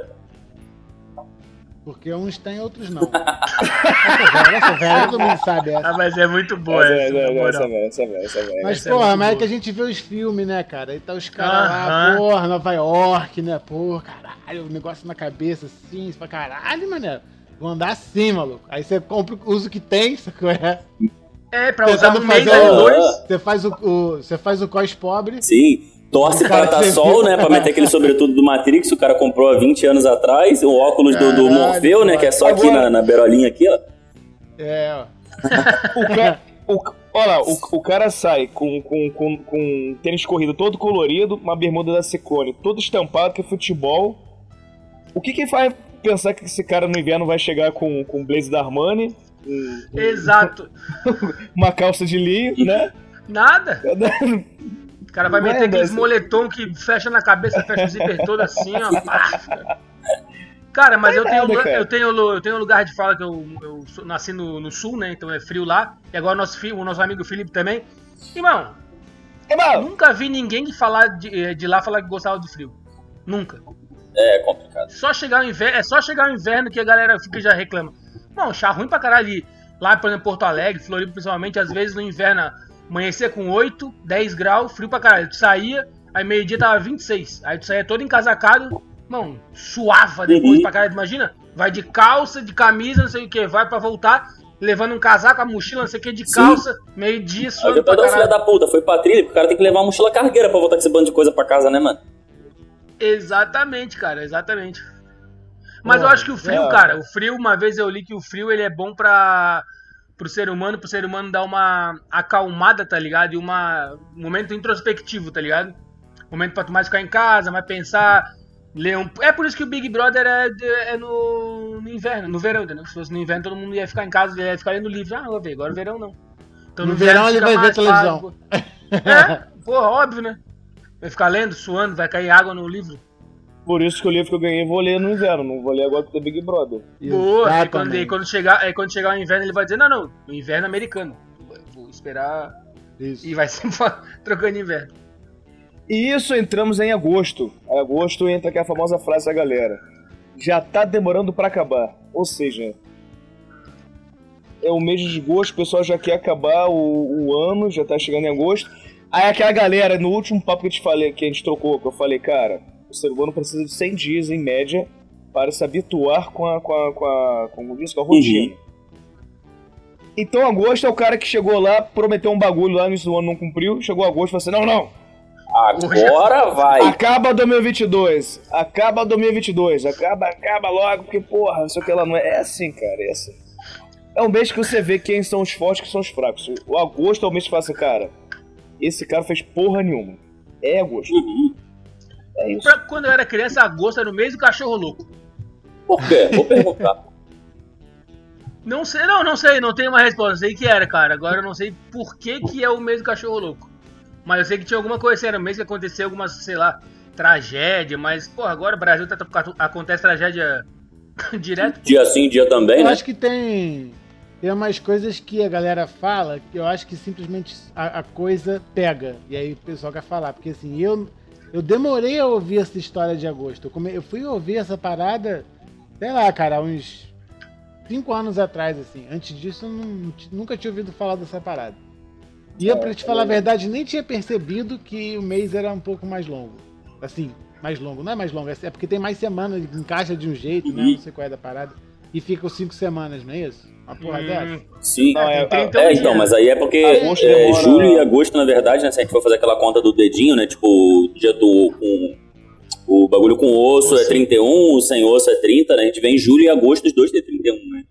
Porque uns tem, outros não. essa velha, essa velha, todo mundo sabe essa. Ah, mas é muito boa Essa, essa, essa, na essa, essa, essa. Mas, Essa é porra, mas é que a gente vê os filmes, né, cara? Aí tá os caras lá, Aham. porra, Nova York, né? Porra, caralho, o negócio na cabeça assim, você fala, caralho, mané. Vou andar assim, maluco. Aí você compra, usa o que tem, sacou? É. É, pra usar Tentando um mês, fazer aí o- dois. Você faz o, o- você faz o cos pobre. Sim, torce que você sol, viu. né? Pra meter aquele sobretudo do Matrix, o cara comprou há 20 anos atrás, o óculos do, do Caralho, Morfeu, né? Que é só aqui na, na beirolinha aqui, ó. É, ó. O cara, o, olha lá, o, o cara sai com, com, com, com tênis corrido todo colorido, uma bermuda da Ciclone, todo estampado, que é futebol. O que que faz pensar que esse cara no inverno vai chegar com, com blazer da Armani, um- Exato. uma calça de linho, né? Nada. O cara vai Não é, meter aqueles moletom que fecha na cabeça, fecha o zíper todo assim, ó. pá. Cara, mas eu tenho, nada, eu tenho eu tenho um lugar de fala que eu, eu nasci no, no sul, né? Então é frio lá. E agora o nosso, o nosso amigo Felipe também. Irmão, Irmão, nunca vi ninguém que falar de, de lá falar que gostava do frio. Nunca. É complicado. Só chegar o inverno, é só chegar o inverno que a galera fica e já reclama. Não, chá ruim pra caralho ali. Lá, por exemplo, Porto Alegre, Floripa principalmente, às vezes no inverno amanhecer com 8, 10 graus, frio pra caralho. Tu saía, aí meio-dia tava 26. Aí tu saía todo encasacado, mano, suava depois Uhum. pra caralho, imagina? Vai de calça, de camisa, não sei o que, vai pra voltar, levando um casaco, a mochila, não sei o que, de calça, meio-dia, suando pra depois da filha da puta, foi pra trilha, porque o cara tem que levar uma mochila cargueira pra voltar com esse bando de coisa pra casa, né, mano? Exatamente, cara, exatamente. Mas eu Porra, acho que o frio, é. cara, o frio, uma vez eu li que o frio ele é bom para pro ser humano, pro ser humano dar uma acalmada, tá ligado? E uma um momento introspectivo, tá ligado? Momento pra tu mais ficar em casa, mais pensar, ler um... É por isso que o Big Brother é, é no, no inverno, no verão, entendeu? Se fosse no inverno, todo mundo ia ficar em casa, ia ficar lendo livro. Ah, vou ver, agora o verão não. Então, No verão ele vai ver televisão. fácil. É, porra, óbvio, né? Vai ficar lendo, suando, vai cair água no livro. Por isso que o livro que eu ganhei eu vou ler no inverno, não vou ler agora porque tem Big Brother. Boa, aí quando, aí quando chegar, aí quando chegar o inverno, ele vai dizer, não, não, o inverno americano. Vou esperar Isso. e vai se trocando inverno. E isso entramos em agosto. Em agosto entra aquela famosa frase da galera. Já tá demorando pra acabar. Ou seja, é o mês de desgosto, o pessoal já quer acabar o, o ano, já tá chegando em agosto. Aí aquela galera, no último papo que eu te falei, que a gente trocou, que eu falei, cara, o ser humano precisa de 100 dias em média para se habituar com a, com a, com a, como diz, com a rotina. Então agosto é o cara que chegou lá, prometeu um bagulho lá no início do ano, não cumpriu, chegou agosto e falou assim, não, não, Agora vai. Acaba 2022. Acaba 2022. Acaba, acaba logo, porque, porra, não sei o que lá não é. É assim, cara, é assim. É um mês que você vê quem são os fortes e quem são os fracos. O agosto é o mês que fala assim, cara, esse cara fez porra nenhuma. É agosto. Uhum. É isso. Pra, quando eu era criança, agosto era o mês do cachorro louco. Por quê? Vou perguntar. Não sei, não, não sei, não tenho uma resposta. Sei que era, cara. Agora eu não sei por que, que é o mês do cachorro louco. Mas eu sei que tinha alguma coisa, era o mês que aconteceu alguma, sei lá, tragédia, mas, pô, agora o Brasil tá, acontece tragédia direto. Dia sim, dia também, eu né? acho que tem. Tem umas coisas que a galera fala que eu acho que simplesmente a, a coisa pega. E aí o pessoal quer falar. Porque assim, eu, eu demorei a ouvir essa história de agosto. Eu, come, eu fui ouvir essa parada, sei lá, cara, uns cinco anos atrás, assim. Antes disso, eu não, nunca tinha ouvido falar dessa parada. E eu, pra te falar a verdade, nem tinha percebido que o mês era um pouco mais longo. Assim, mais longo. Não é mais longo, é porque tem mais semanas, encaixa de um jeito, né? Não sei qual é da parada. E fica os cinco semanas, não é isso? Uma porra hum, dessa? Sim. Não, é, é, é, então, mas aí é porque é, julho e agosto, na verdade, né? Se a gente for fazer aquela conta do dedinho, né? Tipo, dia do. Com, o bagulho com osso é 31, sem osso é 30, né? A gente vem em julho e agosto, os dois tem 31, né?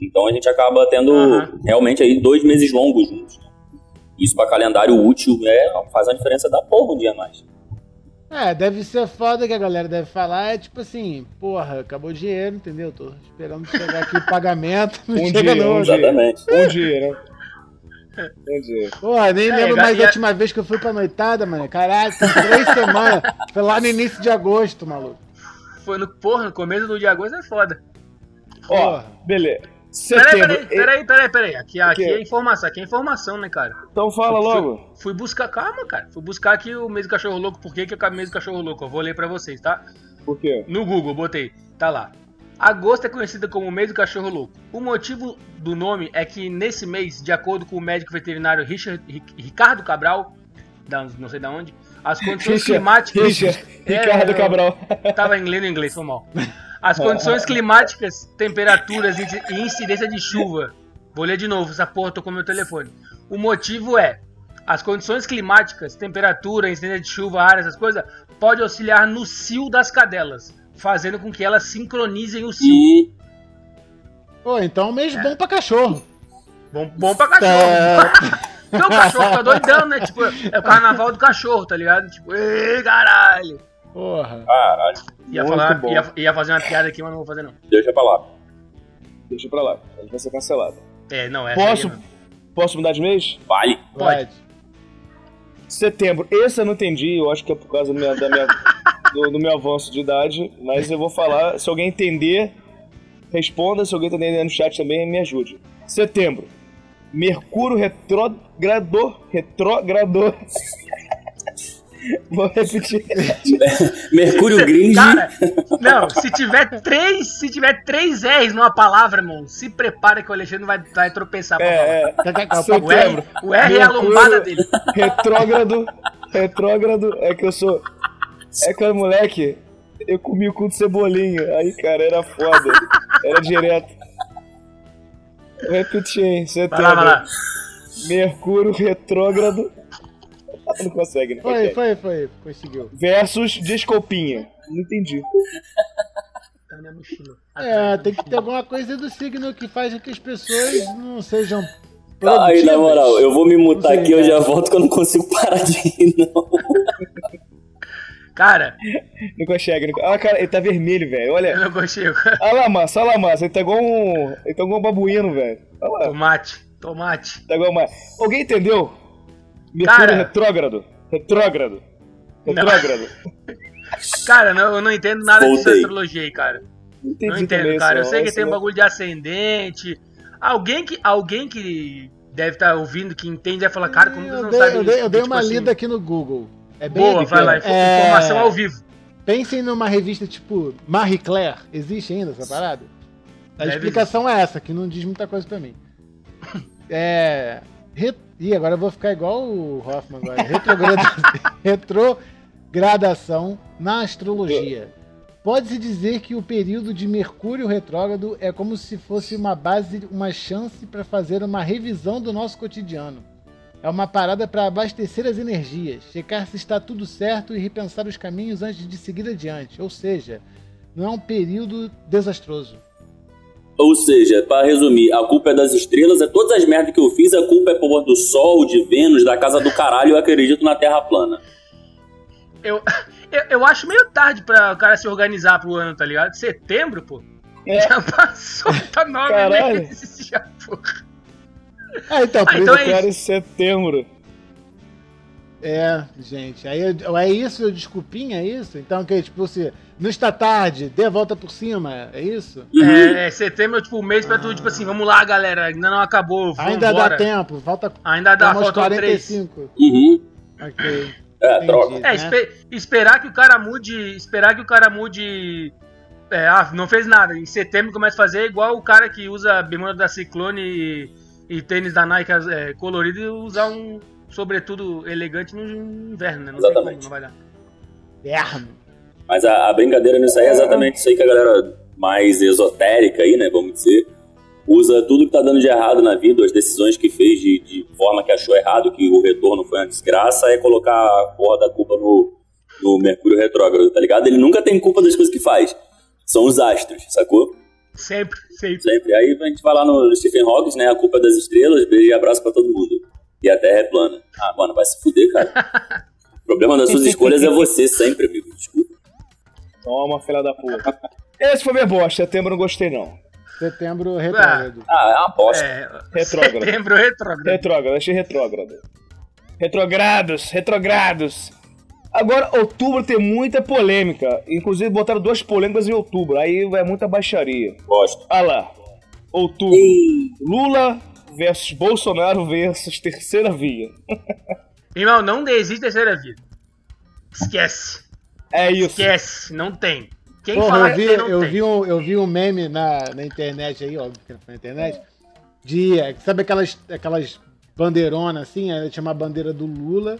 Então a gente acaba tendo uhum. realmente aí dois meses longos juntos. Né? Isso para calendário útil é, faz a diferença da porra um dia mais. É, deve ser foda que a galera deve falar, é tipo assim, porra, acabou o dinheiro, entendeu? Tô esperando chegar aqui o pagamento, não um chega dia, não. Exatamente. Um dia, né? Um dia. Porra, nem é, lembro mais a última vez que eu fui pra noitada, mano. Caralho, tem três semanas. Foi lá no início de agosto, maluco. Foi no, porra, no começo do dia de agosto é foda. Ó, beleza. Setembro. Peraí, peraí, peraí, peraí. Aqui, aqui é informação, aqui é informação, né, cara? Então fala fui, logo. Fui, buscar, calma, cara. Fui buscar aqui o mês do cachorro louco. Por que, que é o mês do cachorro louco? Eu vou ler pra vocês, tá? Por quê? No Google, botei. Tá lá. Agosto é conhecida como o mês do cachorro louco. O motivo do nome é que nesse mês, de acordo com o médico veterinário Richard, Ricardo Cabral, não sei da onde, as condições Richard, climáticas. Richard, é, Ricardo Cabral. Tava em lendo inglês, foi mal. As condições climáticas, temperaturas e incidência de chuva. Vou ler de novo, essa porra tô com meu telefone. O motivo é as condições climáticas, temperatura, incidência de chuva, área, essas coisas, pode auxiliar no cio das cadelas, fazendo com que elas sincronizem o cio. E... Pô, então um mês é. bom pra cachorro. Bom, bom pra cachorro. É... Porque o cachorro tá doidão, né? Tipo, é o carnaval do cachorro, tá ligado? Tipo, ei, caralho. Porra. Caralho. Ia, falar, ia, ia, fazer uma piada aqui, mas não vou fazer não. Deixa pra lá. Deixa pra lá. A gente vai ser cancelado. É, não, é. Posso, posso mudar de mês? Vale. Pode. Setembro. Esse eu não entendi, eu acho que é por causa do, minha, da minha, do, do, meu avanço de idade, mas eu vou falar. Se alguém entender, responda. Se alguém tá entendendo no chat também, me ajude. Setembro. Mercúrio retrogrador. Retrogrador. Vou repetir. Mercúrio Gringe. Cara, não, se tiver três, se tiver três R's numa palavra, irmão, se prepara que o Alexandre vai, vai tropeçar pra é, falar. É, o, R, o R é a lombada dele. Retrógrado, retrógrado, é que eu sou. É que, moleque, eu comi o cu de cebolinha. Aí, cara, era foda. Era direto. Vou repetir, hein? Setembro. Vai lá, vai lá. Mercúrio retrógrado não consegue, né? Foi, foi, foi. Conseguiu. Versus Desculpinha. Não entendi. Tá na minha mochila. É, tem que ter alguma coisa do signo que faz com que as pessoas não sejam. Tá, aí, na moral, eu vou me mutar aqui, eu já volto que eu não consigo parar de rir, não. Cara. Não consegue. Não... Ah, cara, ele tá vermelho, velho. Olha. Eu não consigo. Olha lá, massa, olha lá, massa. Ele tá igual um. Ele tá igual um babuíno, velho. Tomate. Tomate. Tá igual uma. Alguém entendeu? Mercúrio cara, retrógrado. Retrógrado. Retrógrado. cara, não, eu não entendo nada Voltei. dessa astrologia aí, cara. Entendi não entendo, cara. Eu sei que tem um bagulho de ascendente. Alguém que, alguém que deve estar tá ouvindo, que entende, vai falar, cara, como você não dei, sabe Eu dei, eu dei tipo uma assim, lida aqui no Google. É bem Boa, vai lá, é... informação ao vivo. Pensem numa revista tipo Marie Claire. Existe ainda essa parada? A deve explicação existir. é essa, que não diz muita coisa pra mim. É. Re... Ih, agora eu vou ficar igual o Hoffman agora. Retrogradação na astrologia. Pode-se dizer que o período de Mercúrio retrógrado é como se fosse uma base, uma chance para fazer uma revisão do nosso cotidiano. É uma parada para abastecer as energias, checar se está tudo certo e repensar os caminhos antes de seguir adiante. Ou seja, não é um período desastroso. Ou seja, para resumir, a culpa é das estrelas, é todas as merdas que eu fiz, a culpa é por do Sol, de Vênus, da casa do caralho, eu acredito na Terra plana. Eu, eu, eu acho meio tarde para o cara se organizar pro ano, tá ligado? Setembro, pô. É. Já passou, tá nove Caralho. meses já, porra. Ah, então, por Ah, isso- então é Cara, em setembro. É, gente. Aí eu- é isso, desculpinha, é isso? Então, que tipo, se não está tarde, dê a volta por cima, é isso? Uhum. É, é, setembro é tipo um mês pra tu, tipo assim, vamos lá, galera, ainda não acabou, Ainda vambora. dá tempo, falta Ainda dá, três. 45. Uhum. Ok. É, Entendi. troca. É, né? espe- esperar que o cara mude. Esperar que o cara mude. É, ah, não fez nada. Em setembro começa a fazer é igual o cara que usa bermuda da Ciclone e, e tênis da Nike é, colorido e usar um sobretudo elegante no inverno, né? Não Exatamente. tem como, não vai dar. Inferno. Mas a, a brincadeira nisso aí é exatamente isso aí que a galera mais esotérica aí, né, vamos dizer, usa tudo que tá dando de errado na vida, as decisões que fez de, de forma que achou errado, que o retorno foi uma desgraça, é colocar a porra da culpa no, no Mercúrio retrógrado, tá ligado? Ele nunca tem culpa das coisas que faz. São os astros, sacou? Sempre, sempre. Sempre. Aí a gente vai lá no Stephen Hawking, né? A culpa é das estrelas, beijo e abraço pra todo mundo. E a Terra é plana. Ah, mano, vai se fuder, cara. o problema das suas escolhas é você sempre, amigo. Desculpa. Toma, filha da puta. Esse foi minha bosta. Setembro não gostei, não. Setembro retrógrado. Ah, é uma bosta. É, Retrógrado. setembro retrógrado. Retrógrado, achei retrógrado. Retrogrados, retrogrados. Agora, outubro tem muita polêmica. Inclusive, botaram duas polêmicas em outubro. Aí vai muita baixaria. Gosto. Olha lá. Outubro. Lula versus Bolsonaro versus terceira via. Irmão, não desiste da terceira vida. Esquece. É isso. Esquece. Não tem. Quem Porra, falar eu que vi, tem, não eu, tem. vi um, eu vi um meme na, na internet aí, óbvio que não foi na internet, de, é, sabe aquelas, aquelas bandeironas assim, aí tinha uma bandeira do Lula,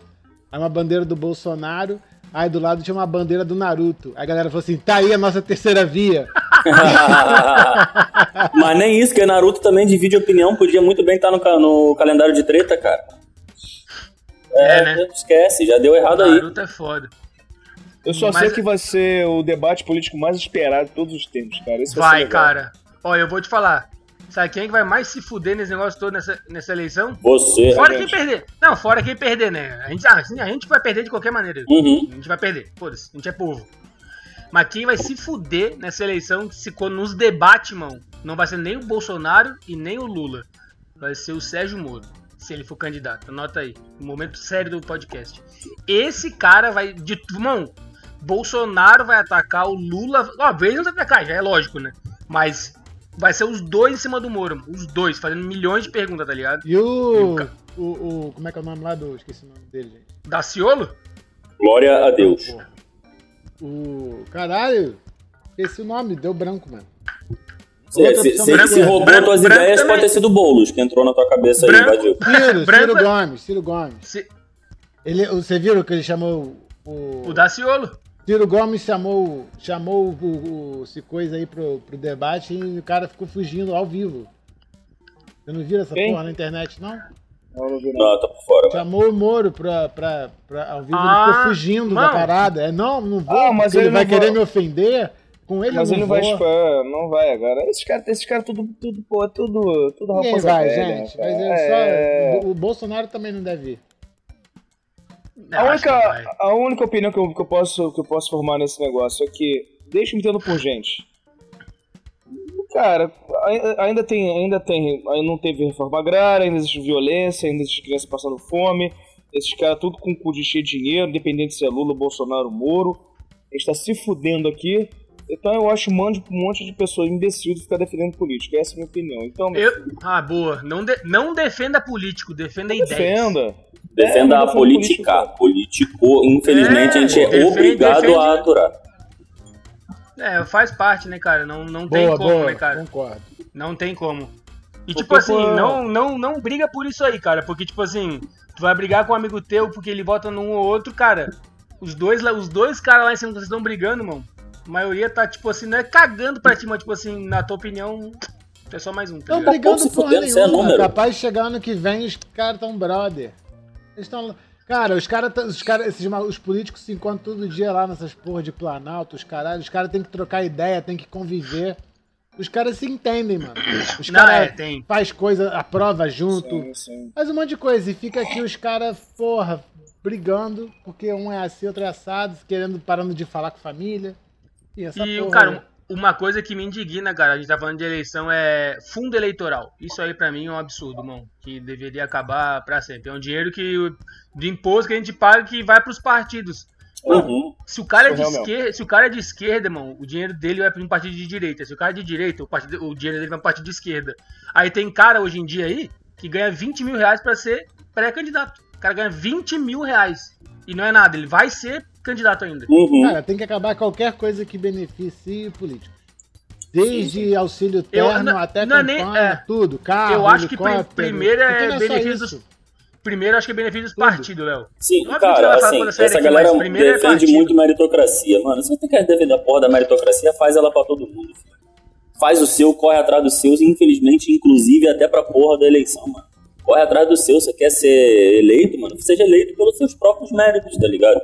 aí uma bandeira do Bolsonaro, aí do lado tinha uma bandeira do Naruto. Aí a galera falou assim, tá aí a nossa terceira via. Mas nem isso, que Naruto também divide opinião, podia muito bem estar no, ca- no calendário de treta, cara. É, né? Esquece, já deu errado aí. Naruto é foda. Eu só Mas- sei que vai ser o debate político mais esperado de todos os tempos, cara. Esse vai, Vai, cara. Ó, eu vou te falar. Sabe quem é que vai mais se fuder nesse negócio todo nessa, nessa eleição? Você. Fora quem gente. perder. Não, fora quem perder, né? A gente, ah, a gente vai perder de qualquer maneira. Uhum. A gente vai perder. Foda-se, a gente é povo. Mas quem vai se fuder nessa eleição, se quando nos debate, mano, não vai ser nem o Bolsonaro e nem o Lula. Vai ser o Sérgio Moro. Se ele for candidato. Anota aí. Momento sério do podcast. Esse cara vai. De, mano, Bolsonaro vai atacar o Lula. Óbvio, ele não vai atacar, já é lógico, né? Mas vai ser os dois em cima do Moro, mano. Os dois, fazendo milhões de perguntas, tá ligado? E o, E o ca- o, o- Como é que é o nome lá do. Esqueci o nome dele, gente. Daciolo? Glória a Deus. Porra. O. Caralho! Esqueci o nome, deu branco, mano. Se, se, se, branco, se roubou branco, tuas branco ideias, também. pode ter sido Boulos, que entrou na tua cabeça Branco. aí, invadiu. Ciro, Branco Ciro é- Gomes, Ciro Gomes. Se- Ele, você viu que ele chamou o. o Daciolo. Ciro Gomes chamou, chamou o, o, esse coisa aí pro, pro debate e o cara ficou fugindo ao vivo. Você não viu essa Quem? porra na internet, não? Não, não vi, não. Não, tá por fora. mano. Chamou o Moro pra, pra, pra ao vivo, Ah, ele ficou fugindo mano. da parada. É, não, não vou, Ah, mas porque ele, ele vai não querer me ofender. Com ele Mas eu ele não não vai vou. esperar, não vai agora. Esses caras, esses caras tudo, tudo, pô, tudo, tudo raposa vai, velha, gente. cara. Mas é só, É. o, o Bolsonaro também não deve ir. A única, a única opinião que eu, que, eu posso, que eu posso formar nesse negócio é que deixa me tendo por gente. Cara, ai- ainda tem, ainda tem, ainda não teve reforma agrária, ainda existe violência, ainda existe criança passando fome, esses caras tudo com o cu de cheio de dinheiro, independente se é Lula, Bolsonaro, Moro, a gente tá se fudendo aqui, então eu acho um monte, um monte de pessoas imbecil de ficar defendendo política, essa é a minha opinião. Então, Eu- Ah, boa. Não, de- não defenda político, defenda ideias. defenda. Defenda É, a não política. Político, infelizmente, É, a gente é defende- obrigado defende- a aturar. É, faz parte, né, cara? Não, não tem Boa, como, boa, né, cara? concordo. Não tem como. E Porque, tipo assim, não, não, não briga por isso aí, cara. Porque, tipo assim, tu vai brigar com um amigo teu porque ele vota num ou outro, cara. Os dois, os dois caras lá em cima que vocês estão brigando, mano. A maioria tá, tipo assim, não é cagando pra ti, mas, tipo assim, na tua opinião, é só mais um, tá ligado? brigando isso é nenhuma. número. Capaz de chegar ano que vem os caras tão brother. Eles estão. Cara, os caras, os cara, esses os políticos se encontram todo dia lá nessas porra de Planalto, os caralho. Os caras têm que trocar ideia, têm que conviver. Os caras se entendem, mano. Os Não, é, caras tem. faz coisa, aprova junto, Sim, sim. faz um monte de coisa. E fica aqui os caras, porra, brigando, porque um é assim, outro é assado, querendo, parando de falar com a família. E essa E, porra. cara, uma coisa que me indigna, cara, a gente tá falando de eleição, é fundo eleitoral. Isso aí pra mim é um absurdo, irmão. Que deveria acabar pra sempre. É um dinheiro que de imposto que a gente paga que vai pros partidos. Uhum. Se o cara é de esquerda, se o cara é de esquerda, irmão, o dinheiro dele vai para um partido de direita. Se o cara é de direita, o, partido, o dinheiro dele vai para um partido de esquerda. Aí tem cara hoje em dia aí que ganha 20 mil reais pra ser pré-candidato. O cara ganha 20 mil reais. E não é nada, ele vai ser candidato ainda. Uhum. Cara, tem que acabar qualquer coisa que beneficie político. Desde auxílio Eu- terno não- até não é nem- campanha, é. tudo, carro, Eu acho que helicóptero, primeiro é não benefícios- isso. Primeiro, acho que é benefício dos Tudo. partidos, Léo. Sim, que ela cara, vai falar assim, essa aqui, galera é defende partido. muito meritocracia, mano. Se você quer defender a porra da meritocracia, faz ela pra todo mundo. filho. Faz o seu, corre atrás dos seus, e infelizmente, inclusive até pra porra da eleição, mano. Corre atrás do seu, você quer ser eleito, mano, seja eleito pelos seus próprios méritos, tá ligado?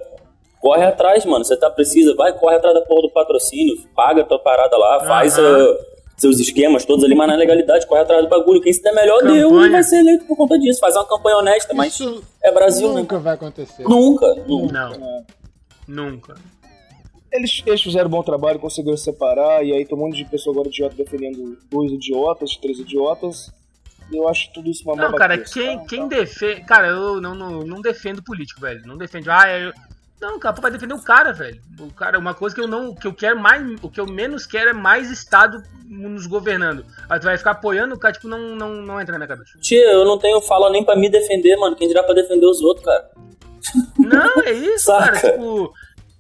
Corre atrás, mano. Você tá precisa, vai, corre atrás da porra do patrocínio, paga a tua parada lá, faz Aham. uh, seus esquemas todos ali, mas na legalidade, corre atrás do bagulho. Quem se der melhor deu e Campanha. vai ser eleito por conta disso. Faz uma campanha honesta, mas Isso é Brasil, né? nunca vai acontecer. Nunca, nunca. Não. Nunca. Eles, eles fizeram um bom trabalho, conseguiram separar, e aí tem um monte de pessoa agora idiota defendendo dois idiotas, três idiotas. Eu acho tudo isso uma Não, cara, quem, quem defende. Cara, eu não, não, não defendo político, velho. Não defende. Ah, eu. Não, cara, vai defender o cara, velho. O cara, uma coisa que eu não. que eu quero mais. O que eu menos quero é mais Estado nos governando. Aí tu vai ficar apoiando o cara, tipo, não, não, não entra na minha cabeça. Tia, eu não tenho fala nem pra me defender, mano. Quem dirá pra defender os outros, cara? Não, é isso, cara. Tipo.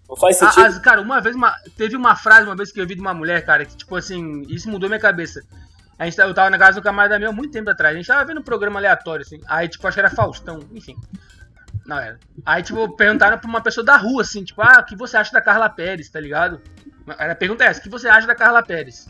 Não faz sentido. as- cara, uma vez, uma, teve uma frase uma vez que eu vi de uma mulher, cara, que, tipo assim, isso mudou minha cabeça. A gente, tá- eu tava na casa do camarada meu há muito tempo atrás. A gente tava vendo um programa aleatório, assim. Aí, tipo, acho que era Faustão, enfim. Não era. Aí, tipo, perguntaram pra uma pessoa da rua, assim, tipo, ah, o que você acha da Carla Pérez, tá ligado? Era a pergunta é essa, o que você acha da Carla Pérez?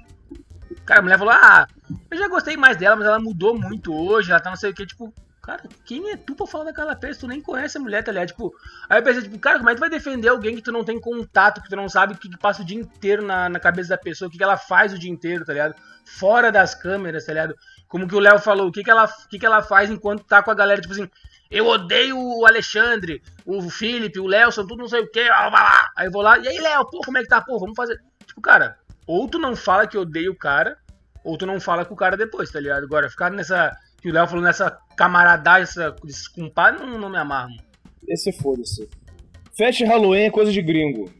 Cara, a mulher falou, ah, eu já gostei mais dela, mas ela mudou muito hoje, ela tá não sei o que, tipo, cara, quem é tu pra falar da Carla Pérez? Tu nem conhece a mulher, tá ligado? Tipo, aí eu pensei, tipo, cara, como é que tu vai defender alguém que tu não tem contato, que tu não sabe o que, que passa o dia inteiro na, na cabeça da pessoa, o que, que ela faz o dia inteiro, tá ligado? Fora das câmeras, tá ligado? Como que o Léo falou, o que, que, ela, o que, que ela faz enquanto tá com a galera, tipo assim, eu odeio o Alexandre, o Felipe, o Léo, tudo não sei o que, aí eu vou lá, e aí, Léo, pô, como é que tá? Pô, vamos fazer. Tipo, cara, ou tu não fala que odeia o cara, ou tu não fala com o cara depois, tá ligado? Agora, ficar nessa. Que o Léo falou nessa camaradagem, essa, esse compadre, não, não me amarro. Esse foda-se. Festa Halloween é coisa de gringo.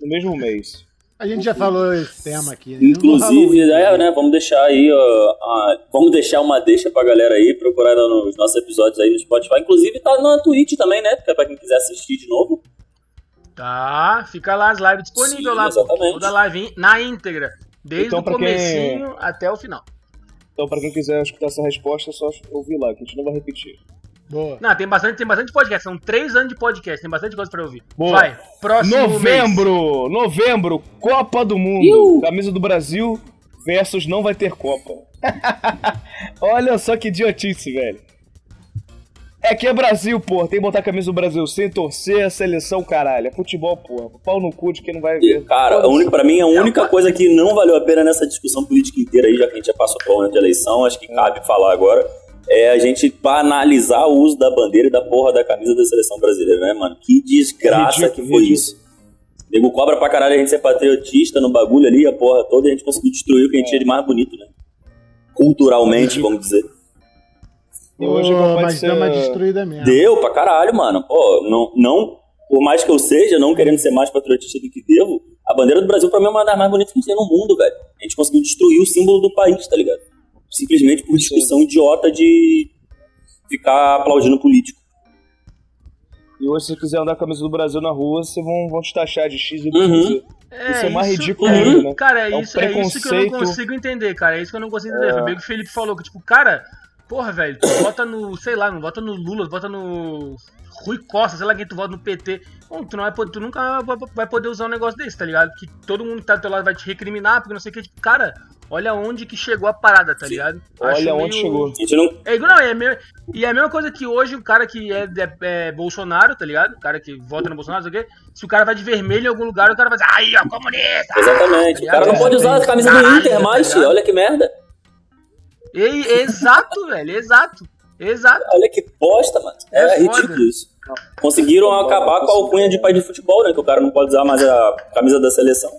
No mesmo mês. A gente já falou esse tema aqui. né? No Inclusive, é, né, vamos deixar aí, ó, a- vamos deixar uma deixa pra galera aí, procurar nos nossos episódios aí no Spotify. Inclusive tá na Twitch também, né? É pra quem quiser assistir de novo. Tá, fica lá as lives disponíveis Sim, lá, exatamente. Toda live na íntegra. Desde Então, o pra quem- comecinho até o final. Então, pra quem quiser escutar essa resposta, é só ouvir lá, que a gente não vai repetir. Boa. Não, tem bastante, tem bastante podcast. São três anos de podcast, tem bastante coisa pra ouvir. Boa. Vai, próximo mês. Novembro! Novembro, Copa do Mundo. Camisa do Brasil versus não vai ter Copa. Olha só que idiotice, velho. É que é Brasil, porra. Tem que botar a camisa do Brasil sem torcer a seleção, caralho. É futebol, porra. Pau no cu de quem não vai E, ver. cara, a única, pra mim, a única coisa que não valeu a pena nessa discussão política inteira aí, já que a gente já passou por um ano de eleição, acho que cabe falar agora, é a gente banalizar o uso da bandeira e da porra da camisa da seleção brasileira, né, mano? Que desgraça Ridículo, que foi ridículo. isso. Nego cobra pra caralho a gente ser patriotista no bagulho ali, a porra toda, e a gente conseguiu destruir o que a gente tinha de mais bonito, né? Culturalmente, vamos dizer. E hoje Pô, pode mas ser... deu uma destruída mesmo. Deu pra caralho, mano. Pô, não, não, por mais que eu seja, não querendo ser mais patriotista do que devo, a bandeira do Brasil pra mim é uma das mais bonitas que a gente tem no mundo, velho. A gente conseguiu destruir o símbolo do país, tá ligado? Simplesmente por discussão idiota de ficar aplaudindo político. E hoje, se você quiser andar com a camisa do Brasil na rua, vocês vão, vão te taxar de X e Uhum. Z. Isso é mais ridículo ainda, né? Cara, é, É um isso, é isso que eu não preconceito. consigo entender, cara. É isso que eu não consigo entender. É. Foi o Felipe falou, que tipo, cara, porra, velho, tu vota no, sei lá, não vota no Lula, vota no Rui Costa, sei lá quem tu vota no PT. Bom, tu, não vai, tu nunca vai- poder usar um negócio desse, tá ligado? Que todo mundo que tá do teu lado vai te recriminar, porque não sei o que. Tipo, cara, olha onde que chegou a parada, tá Sim. ligado? Olha onde meio- chegou. Gente não. É, não, é meio- e é a mesma coisa que hoje o cara que é, é- é Bolsonaro, tá ligado? O cara que vota no Bolsonaro, não sei o quê. Se o cara vai de vermelho em algum lugar, o cara vai dizer, aí, ó, comunista! Exatamente. O cara não pode usar a camisa do Inter mais, tá tio. ligado? Olha que merda. E- exato, velho, exato. Exato. Olha que bosta, mano. É, É ridículo isso. Conseguiram acabar com a alcunha de pai de futebol, né? Que o cara não pode usar mais a camisa da seleção.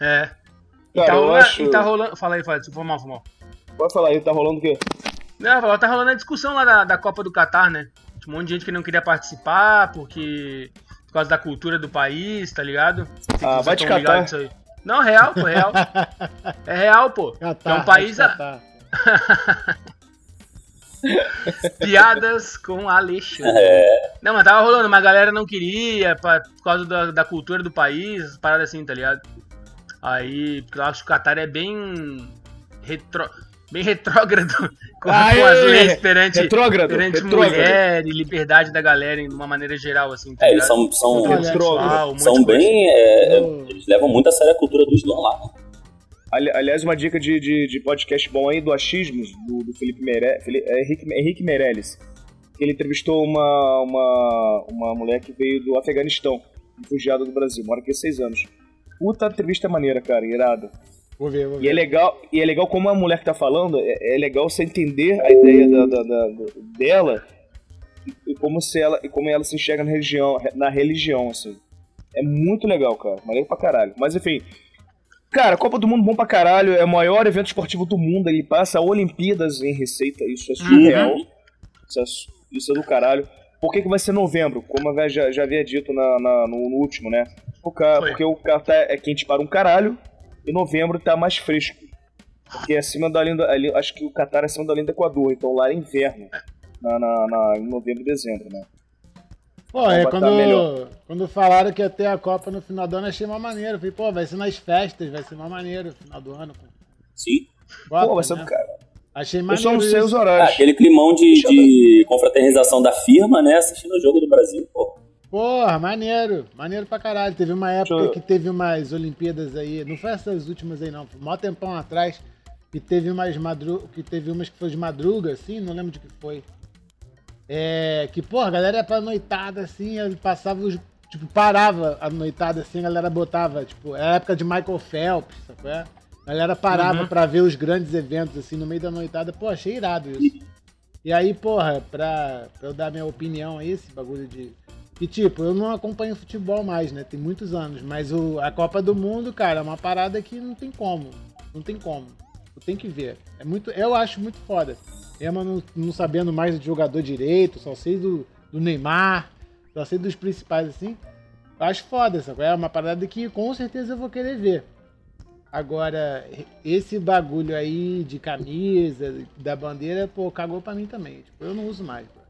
É. E Cara, tá, eu rolando, acho- e tá rolando. Fala aí, fala aí, foi mal, foi mal. Pode falar aí, tá rolando o quê? Não, tá rolando a discussão lá da, da Copa do Catar, né? Tinha um monte de gente que não queria participar porque. Por causa da cultura do país, tá ligado? Ah, vai te catar. nisso aí. Não, real, pô, real. É real, pô. Catar, é um país. a-. Piadas com Alexandre. É, Não, mas tava rolando, mas a galera não queria pra- por causa da, da cultura do país, essas paradas assim, tá ligado? Aí, porque eu acho que o Qatar é bem. Retro, bem retrógrado com, Aê! com as leis perante, Retrógrado, perante retrógrado. mulher e liberdade da galera de uma maneira geral, assim, tá é, eles são, são, Sexual, monte são bem. é, eles levam muito a sério a cultura do Islã lá. Ali- Aliás, uma dica de, de, de podcast bom aí do Achismos, do, do Felipe, Mere, Felipe é Henrique, Henrique Meirelles. Ele entrevistou uma, uma, uma mulher que veio do Afeganistão, refugiada do Brasil, mora aqui há seis anos. Puta entrevista maneira, cara, irada. Vou ver, vou ver. E é legal, e é legal como a mulher que tá falando, é, é legal você entender a ideia da, da- da- da- dela e, e como se ela e como ela se enxerga na religião, na religião assim. É muito legal, cara. Maneiro pra caralho. Mas enfim, cara, Copa do Mundo bom pra caralho, é o maior evento esportivo do mundo, ele passa Olimpíadas em receita, isso é surreal. Isso, é, isso é do caralho. Por que, que vai ser novembro? Como eu já, já havia dito na, na- no, no último, né? Por ca- Foi. porque o Catar é quente para um caralho e novembro tá mais fresco. Porque é acima da linha. acho que o Catar é acima da linha do Equador, então lá é inverno. Na, na- na- em novembro e dezembro, né? Pô, é quando, tá melhor. quando falaram que ia ter a Copa no final do ano, achei mó maneiro. Falei, pô, vai ser nas festas, vai ser mó maneiro no final do ano. com Sim. Copa, Pô, vai ser né? do cara. Achei Eu maneiro só não sei os Ah, horários. aquele climão de, de confraternização da firma, né? Assistindo o jogo do Brasil, pô. Porra, maneiro. Maneiro pra caralho. Teve uma época eu- que teve umas Olimpíadas aí. Não foi essas últimas aí, não. Foi mó tempão atrás. Que teve umas madru... que teve umas que foi de madruga, assim, não lembro de que foi. É. Que, porra, a galera ia pra noitada, assim, aí passava os. Tipo, parava a noitada assim, a galera botava, tipo, era a época de Michael Phelps, qual é? A galera parava Uhum. pra ver os grandes eventos, assim, no meio da noitada. Pô, achei irado isso. E aí, porra, pra, pra eu dar minha opinião aí, esse bagulho de. Que tipo, eu não acompanho futebol mais, né? Tem muitos anos. Mas o, a Copa do Mundo, cara, é uma parada que não tem como. Não tem como. Tu tem que ver. É muito, eu acho muito foda. Mesmo não, não sabendo mais do jogador direito, só sei do, do Neymar, só sei dos principais assim. Eu acho foda, essa É uma parada que com certeza eu vou querer ver. Agora, esse bagulho aí de camisa, da bandeira, pô, cagou pra mim também. Tipo, eu não uso mais. pô.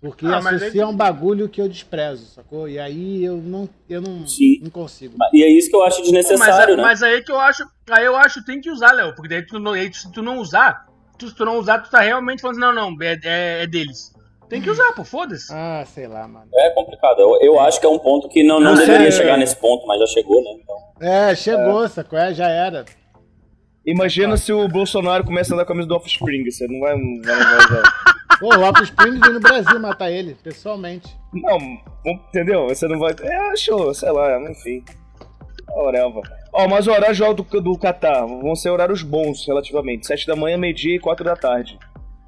Porque Ah, mas associa aí- um bagulho que eu desprezo, sacou? E aí eu não, eu não, Sim. não consigo. E é isso que eu acho mas, desnecessário, né? mas aí que eu acho. Aí eu acho que tem que usar, Léo. Porque daí tu não, aí, se tu não usar, se tu não usar, tu tá realmente falando, não, não, é, é- é deles. Tem que usar, pô, foda-se. Ah, sei lá, mano. É complicado. Eu, eu acho que é um ponto que não, não Você- deveria chegar nesse ponto, mas já chegou, né? Então, É, chegou, sacou? É, já era. Imagina se o Bolsonaro começa a andar com a camisa do Offspring, você não vai. Não, vai, não, vai- Pô, o Offspring veio no Brasil matar ele, pessoalmente. não, entendeu? Você não vai. É, show, sei lá, enfim. Orelva. Ó, mas o horário jogo do, do Qatar vão ser horários bons, relativamente. 7 da manhã, meio-dia e 4 da tarde.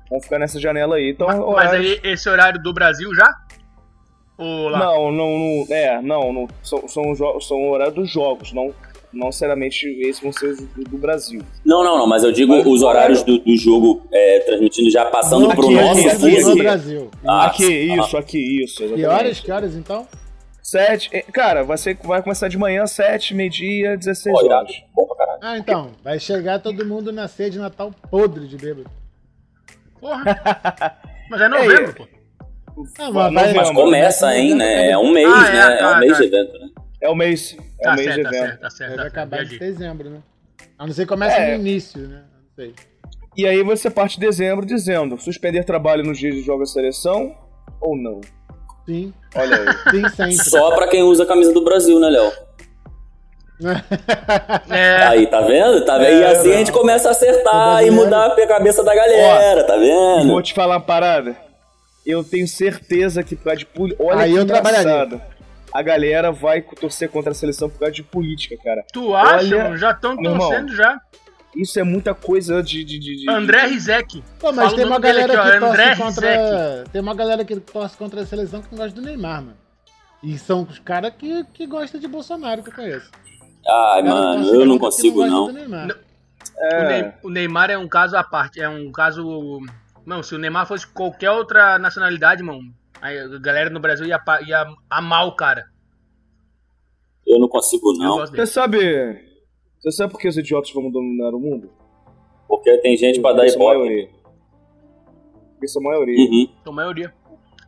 Vamos ficar nessa janela aí. Então, Mas, mas horários- aí esse horário do Brasil já? Ou lá? Não, não, não. É, não, não são, são, são o horário dos jogos, não, não necessariamente esses vão ser os do, do Brasil. Não, não, não, mas eu digo Mas os horários do, do jogo é, transmitindo já passando No pro aqui, nosso aqui, aqui, fuso. no aqui. Brasil. Ah, aqui, ah. isso, aqui, isso. Que exatamente. horas? Que horas então? Sete. eh, Cara, vai, ser, vai começar de manhã, 7, meio-dia, 16 Pô, irado. horas. Bom pra caralho. Ah, então. Vai chegar todo mundo na ceia de Natal podre de bêbado. Porra. Mas é novembro, pô. Ah, Mas Mas Não, começa, hein, né? É um mês, Ah, é, né? É tá, um mês tá. de evento, né? É o mês. É Tá o mês certo, de tá evento. certo, tá certo. Deve tá certo. acabar em dezembro, né? A não ser que comece É. no início, né? Não sei. E aí você parte de dezembro dizendo: suspender trabalho nos dias de jogo da seleção ou não? Sim, Olha aí. sim, sempre. Só pra quem usa a camisa do Brasil, né, Léo? É, Aí, tá vendo? Tá vendo? e É, assim a não. gente começa a acertar e mudar a cabeça da galera, tá E vendo? vou te falar uma parada. Eu tenho certeza que por causa de política. Olha Aí que eu trabalharia. A galera vai torcer contra a seleção por causa de política, cara. tu acha, Olha, mano? Já estão torcendo já. Isso é muita coisa de. de, de, de- André Rizek. Pô, mas Fala tem o uma galera aqui, ó, que torce contra. Tem uma galera que torce contra a seleção que não gosta do Neymar, mano. E são os caras que, que gostam de Bolsonaro que eu conheço. Ai, Cara, mano, eu não consigo, não. Neymar. Não. O, É, Ney- o Neymar é um caso à parte. É um caso. Não, se o Neymar fosse qualquer outra nacionalidade, mano, a galera no Brasil ia, ia amar o cara. Eu não consigo, não. você sabe. Você sabe por que os idiotas vão dominar o mundo? Porque tem gente pra dar são ibope. maioria. Porque são a maioria. Uhum. A maioria.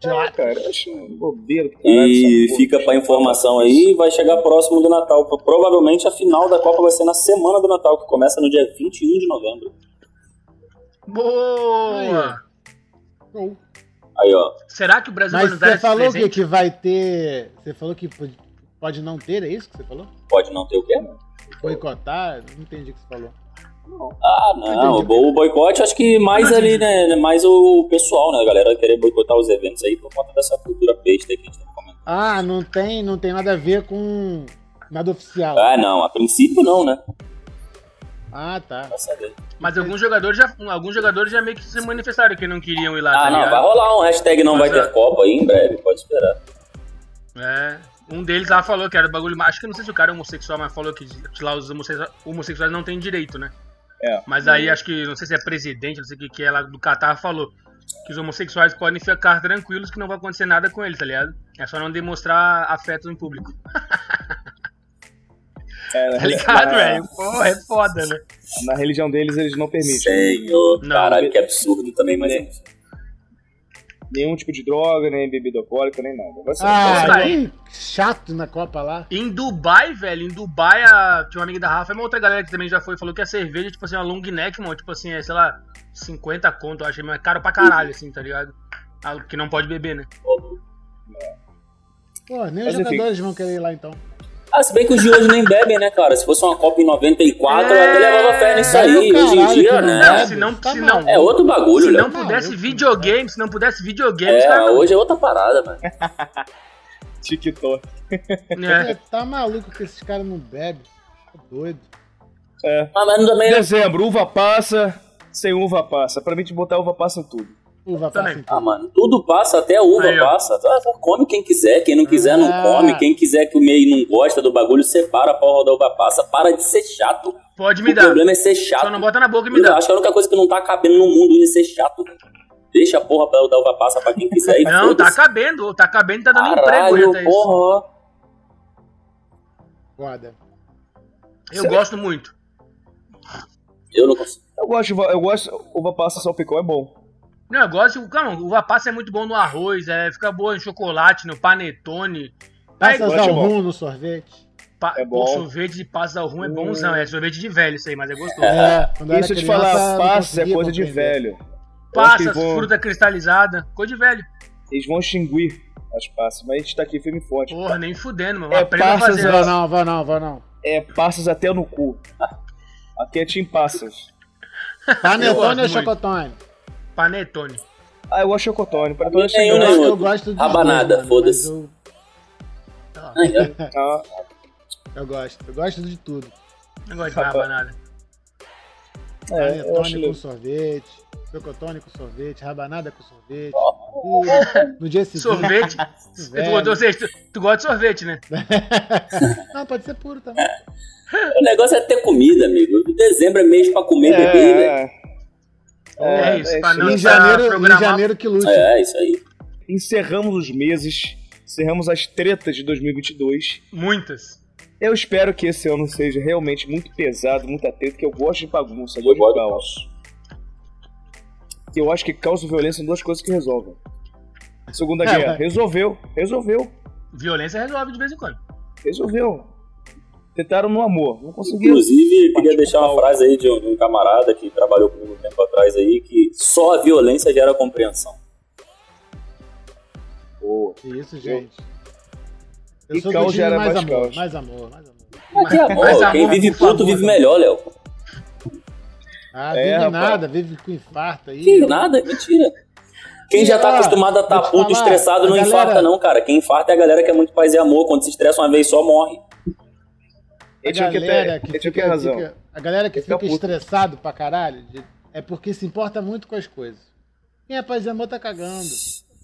Ah, cara, eu acho bobeira. caralho, E fica pra informação aí vai chegar próximo do Natal. Provavelmente a final da Copa vai ser na semana do Natal, que começa no dia 21 de novembro. Boa! Aí, ó. Será que o Brasil Mas vai nos dar você falou que, que vai ter. Você falou que pode, pode não ter, é isso que você falou? Pode não ter o quê? Boicotar? Não entendi o que você falou. Ah, não. O boicote, acho que mais ali, entendi. né? Mais o pessoal, né? A galera querer boicotar os eventos aí por conta dessa cultura besta aí que a gente tá comentando. Ah, não tem, não tem nada a ver com nada oficial. Ah, não. A princípio, não, né? Ah, tá. Vai. Mas alguns jogadores já, alguns jogadores já meio que se manifestaram que não queriam ir lá, Ah, tá não. ligado? Vai rolar um hashtag não vai Mas, ter é. Copa aí em breve. Pode esperar. É. Um deles lá falou que era bagulho. Acho que não sei se o cara é homossexual, mas falou que lá os homossexuais, homossexuais não têm direito, né? É. Mas aí acho que, não sei se é presidente, não sei o que, que é lá do Catar, falou que os homossexuais podem ficar tranquilos que não vai acontecer nada com eles, tá ligado? É só não demonstrar afeto em público. É, Tá ligado, na- velho? Porra, é foda, né? Na religião deles, eles não permitem. Senhor, Não. caralho, que absurdo também, mas é. Nenhum tipo de droga, nem bebida alcoólica, nem nada. Vai ser Ah, que chato na Copa lá. Em Dubai, velho, em Dubai, a... tinha uma amiga da Rafa e uma outra galera que também já foi, falou que a cerveja, tipo assim, uma long neck, mano, tipo assim, é, sei lá, 50 conto, eu achei, mas é caro pra caralho, assim, tá ligado? Ah, Que não pode beber, né? Pô, nem Mas os enfim. jogadores vão querer ir lá então. Ah, se bem que os de hoje nem bebem, né, cara? Se fosse uma Copa em 94, eu até levava fé nisso É, aí. caralho, Hoje em dia, não né? Não, se não- Tá se não-. É outro bagulho, Se né? não pudesse videogame, se não pudesse videogame, É, caras. hoje é outra parada, mano. TikTok. É. É, tá maluco que esses caras não bebem. Tá doido. É. Ah, mas também? Dezembro, uva passa, sem uva passa. Pra mim, de botar uva passa em tudo. Uva Também. passa em Ah, tudo. mano, tudo passa, até a uva Aí, passa. Ah, só come quem quiser, quem não quiser não Ah. come. Quem quiser que o meio não gosta do bagulho, separa a porra da uva passa. Para de ser chato. Pode me o dar. problema é ser chato. Só não bota na boca e me Eu dá. acho que a única coisa que não tá cabendo no mundo é ser chato. Deixa a porra da da uva passa pra quem quiser Não, tá cabendo, tá cabendo e tá dando emprego Caralho, já, tá isso. porra. Foda. Eu gosto muito. Eu não consigo. Eu gosto, eu gosto, uva passa salpicão é bom. Não, eu gosto. Calma, uva passa é muito bom no arroz, é, fica boa em chocolate, no panetone. Passas gosto ao bom. rum no sorvete. Pa É bom. Sorvete de passas ao rum é bonzão. É sorvete de velho isso aí, mas é gostoso. É, era Isso criança, falar, passas é coisa de velho. Passas, vão- fruta cristalizada, coisa de velho. Eles vão extinguir as passas, mas a gente tá aqui firme e forte. Porra, nem fudendo, mano. É, Aprenda passas, fazer. Vou não, vou não, vou não. É passas até no cu. Aqui é Team Passas. Panetone ou muito. chocotone? Panetone. Ah, eu gosto de chocotone. Para todas Nenhum, Eu, gosto- eu gosto dos Rabanada, foda-se. ó. ah, Eu, eu gosto, eu gosto de tudo. Não gosto de rabanada. é, eu Panetone com sorvete, chocotone com sorvete, rabanada com sorvete. Tudo. No dia seguinte. Sorvete. tu, seja, tu, tu gosta de sorvete, né? Não, pode ser puro também. O negócio é ter comida, amigo. Dezembro é mês pra comer e beber, velho. É, É isso, pra não-. Em janeiro, em programar- janeiro que lute. É, isso aí. Encerramos os meses, encerramos as tretas de 2022. Muitas. Eu espero que esse ano seja realmente muito pesado, muita treta, que eu gosto de bagunça, eu gosto de caos. Que eu acho que caos e violência são duas coisas que resolvem. Segunda É, Guerra, vai. resolveu, resolveu, Violência resolve de vez em quando. resolveu. Tentaram no amor, não conseguiram. Inclusive, queria deixar uma frase aí de um, de um camarada que trabalhou comigo um tempo atrás aí, que só a violência gera compreensão. Boa. Isso, gente. Eu E sou time gera mais, mais amor, caos. mais amor, mais amor. Mas que amor, amor, quem vive por puto vive amor. melhor, Léo. Ah, É, vive rapaz. nada, vive com infarto aí. Que nada, mentira. Quem já tá ó, acostumado a estar te puto, falar, estressado, não galera- infarta não, cara. Quem infarta é a galera que é muito paz e amor. Quando se estressa uma vez só, morre. A galera ter, que que ter fica, razão. fica- a galera que Ele fica fica estressado pra caralho de- é porque se importa muito com as coisas. Quem é paz e amor tá cagando.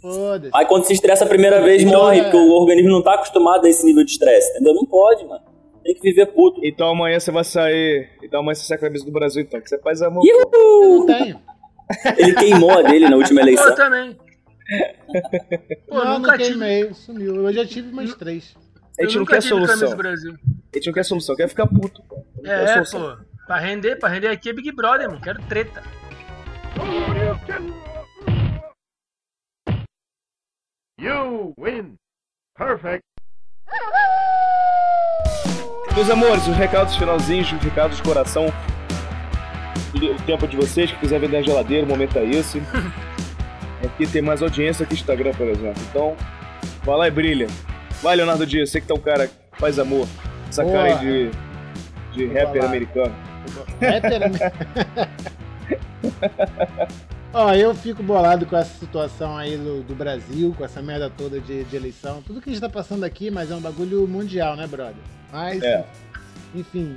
Foda-se. Aí quando se estressa a primeira vez, Então, morre, é. porque o organismo não tá acostumado a esse nível de estresse, entendeu? Não pode, mano. Tem que viver puto. Então amanhã você vai sair. Então amanhã você sai com a camisa do Brasil, então. Que você faz amor. Eu não tenho. Ele queimou a dele na última Pô, eu eleição. também. Pô, não, nunca não tive. queimei, sumiu. Eu já tive mais três. A Eu gente não nunca quer tive camisa do solução. Brasil. A gente não quer solução, quer ficar puto. pô. É, pô. Pra render, pra render aqui é Big Brother, mano. Quero treta. You win. Perfect. Meus amores, os recados finalzinhos, os recados de coração. O tempo de vocês, que quiser vender a geladeira, o momento é esse. Aqui tem mais audiência que Instagram, por exemplo. Então, vai lá e brilha. Vai, Leonardo Dias, você que tá um cara que faz amor. Essa Boa. cara aí de, de rapper americano. Rapper, né? Ó, eu fico bolado com essa situação aí do, do Brasil, com essa merda toda de, de eleição. Tudo que a gente tá passando aqui, mas é um bagulho mundial, né, brother? Mas, É. enfim,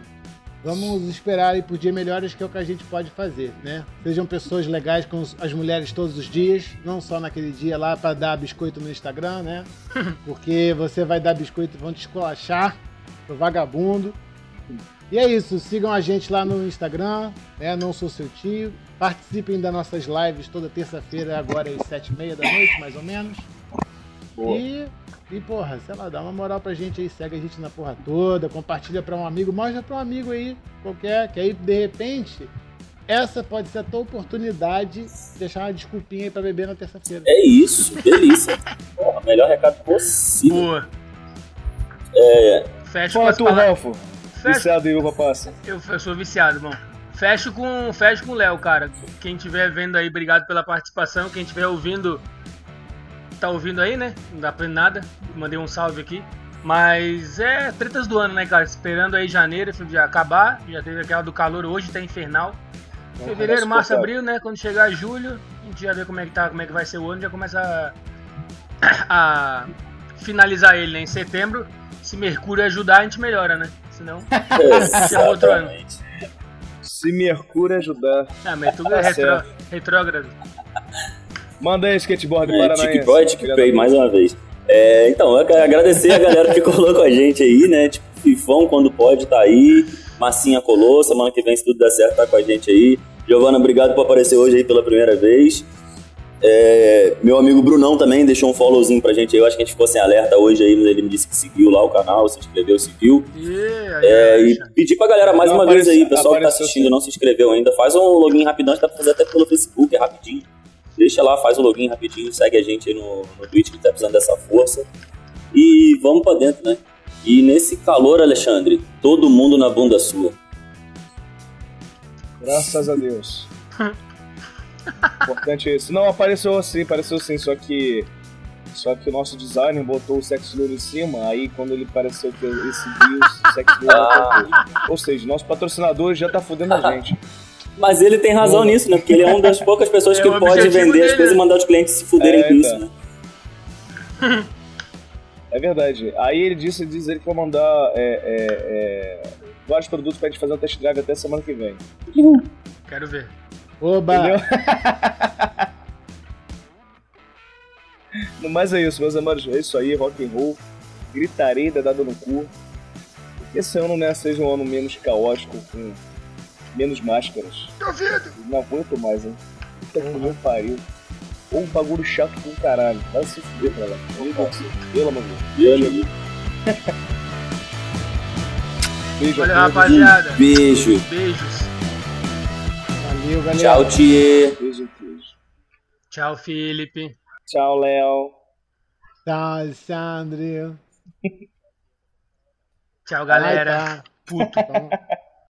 vamos esperar aí por dias melhores, que é o que a gente pode fazer, né? Sejam pessoas legais com as mulheres todos os dias, não só naquele dia lá pra dar biscoito no Instagram, né? Porque você vai dar biscoito e vão te esculachar, pro vagabundo. E é isso, sigam a gente lá no Instagram, né? Não sou seu tio. Participem das nossas lives toda terça-feira, agora às sete e meia da noite, mais ou menos. Boa. E, e, porra, sei lá, dá uma moral pra gente aí, segue a gente na porra toda, compartilha pra um amigo, mostra pra um amigo aí, qualquer, que aí, de repente, essa pode ser a tua oportunidade de deixar uma desculpinha aí pra beber na terça-feira. É isso, delícia. Porra, melhor recado possível. Boa. Fecho com Fala as tu, palavras. Ralfo. Fecho. Viciado em uva passa. Eu, eu sou viciado, bom. Fecho com fecho com o Léo, cara. Quem estiver vendo aí, obrigado pela participação. Quem estiver ouvindo, tá ouvindo aí, né? Não dá pra nada. Mandei um salve aqui. Mas é tretas do ano, né, cara? Esperando aí janeiro já acabar. Já teve aquela do calor hoje, tá infernal. Fevereiro, março, abril, né? Quando chegar julho, a gente já vê como é que tá, como é que vai ser o ano, já começa a, a finalizar ele, né? Em setembro, se Mercúrio ajudar, a gente melhora, né? Senão, chama outro ano. Se Mercúrio ajudar. Ah, mas tudo Tá é retró- certo. retrógrado. Manda aí, skateboard É, paranaense. Tic Boy, Tic Pay, mais uma vez. É, então, eu quero agradecer a galera que colou com a gente aí, né? Tipo, Fifão, quando pode, tá aí. Massinha colou, semana que vem, se tudo der certo, tá com a gente aí. Giovana, obrigado por aparecer hoje aí pela primeira vez. É, meu amigo Brunão também deixou um followzinho pra gente aí. Eu acho que a gente ficou sem alerta hoje aí, mas ele me disse que seguiu lá o canal, se inscreveu, seguiu. Yeah, É, e yeah, pedir pra galera mais Não uma apareceu- vez aí, pessoal que tá assistindo sim. e não se inscreveu ainda, faz um login rapidão, dá pra fazer até pelo Facebook, é rapidinho. Deixa lá, faz o login rapidinho, segue a gente aí no, no Twitch que tá precisando dessa força. E vamos pra dentro, né? E nesse calor, Alexandre, todo mundo na bunda sua. Graças a Deus. Importante é isso. Não, apareceu assim, apareceu assim, só que. Só que o nosso designer botou o Sex Lure em cima, aí quando ele pareceu que esse viu o Sex Lure Ah. Ou seja, nosso patrocinador já tá fudendo a gente. Mas ele tem razão nisso, né? Porque ele é uma das poucas pessoas É que pode vender as dele, coisas e né? mandar os clientes se fuderem É, com isso, então. né? É verdade. Aí ele disse, diz ele que vai mandar é, é, é, vários produtos pra gente fazer um test drive até semana que vem. Quero ver. Oba! Entendeu? No mais é isso, meus amores. É isso aí, rock and roll. Gritaria dada no cu. Que esse ano né, seja um ano menos caótico, com menos máscaras. Não aguento mais, hein? Puta que me pariu. Ou um bagulho chato com caralho. Vai se fuder pra lá. Pelo amor de Deus. Beijo, amigo. Beijo Valeu, a todos. rapaziada. Beijo. Beijos. Valeu, galera. Tchau, Thier. Beijo, beijo. Tchau, Felipe. Tchau, Léo. Tchau, Alexandre. Tchau, galera. Ai, tá. Puto. Então,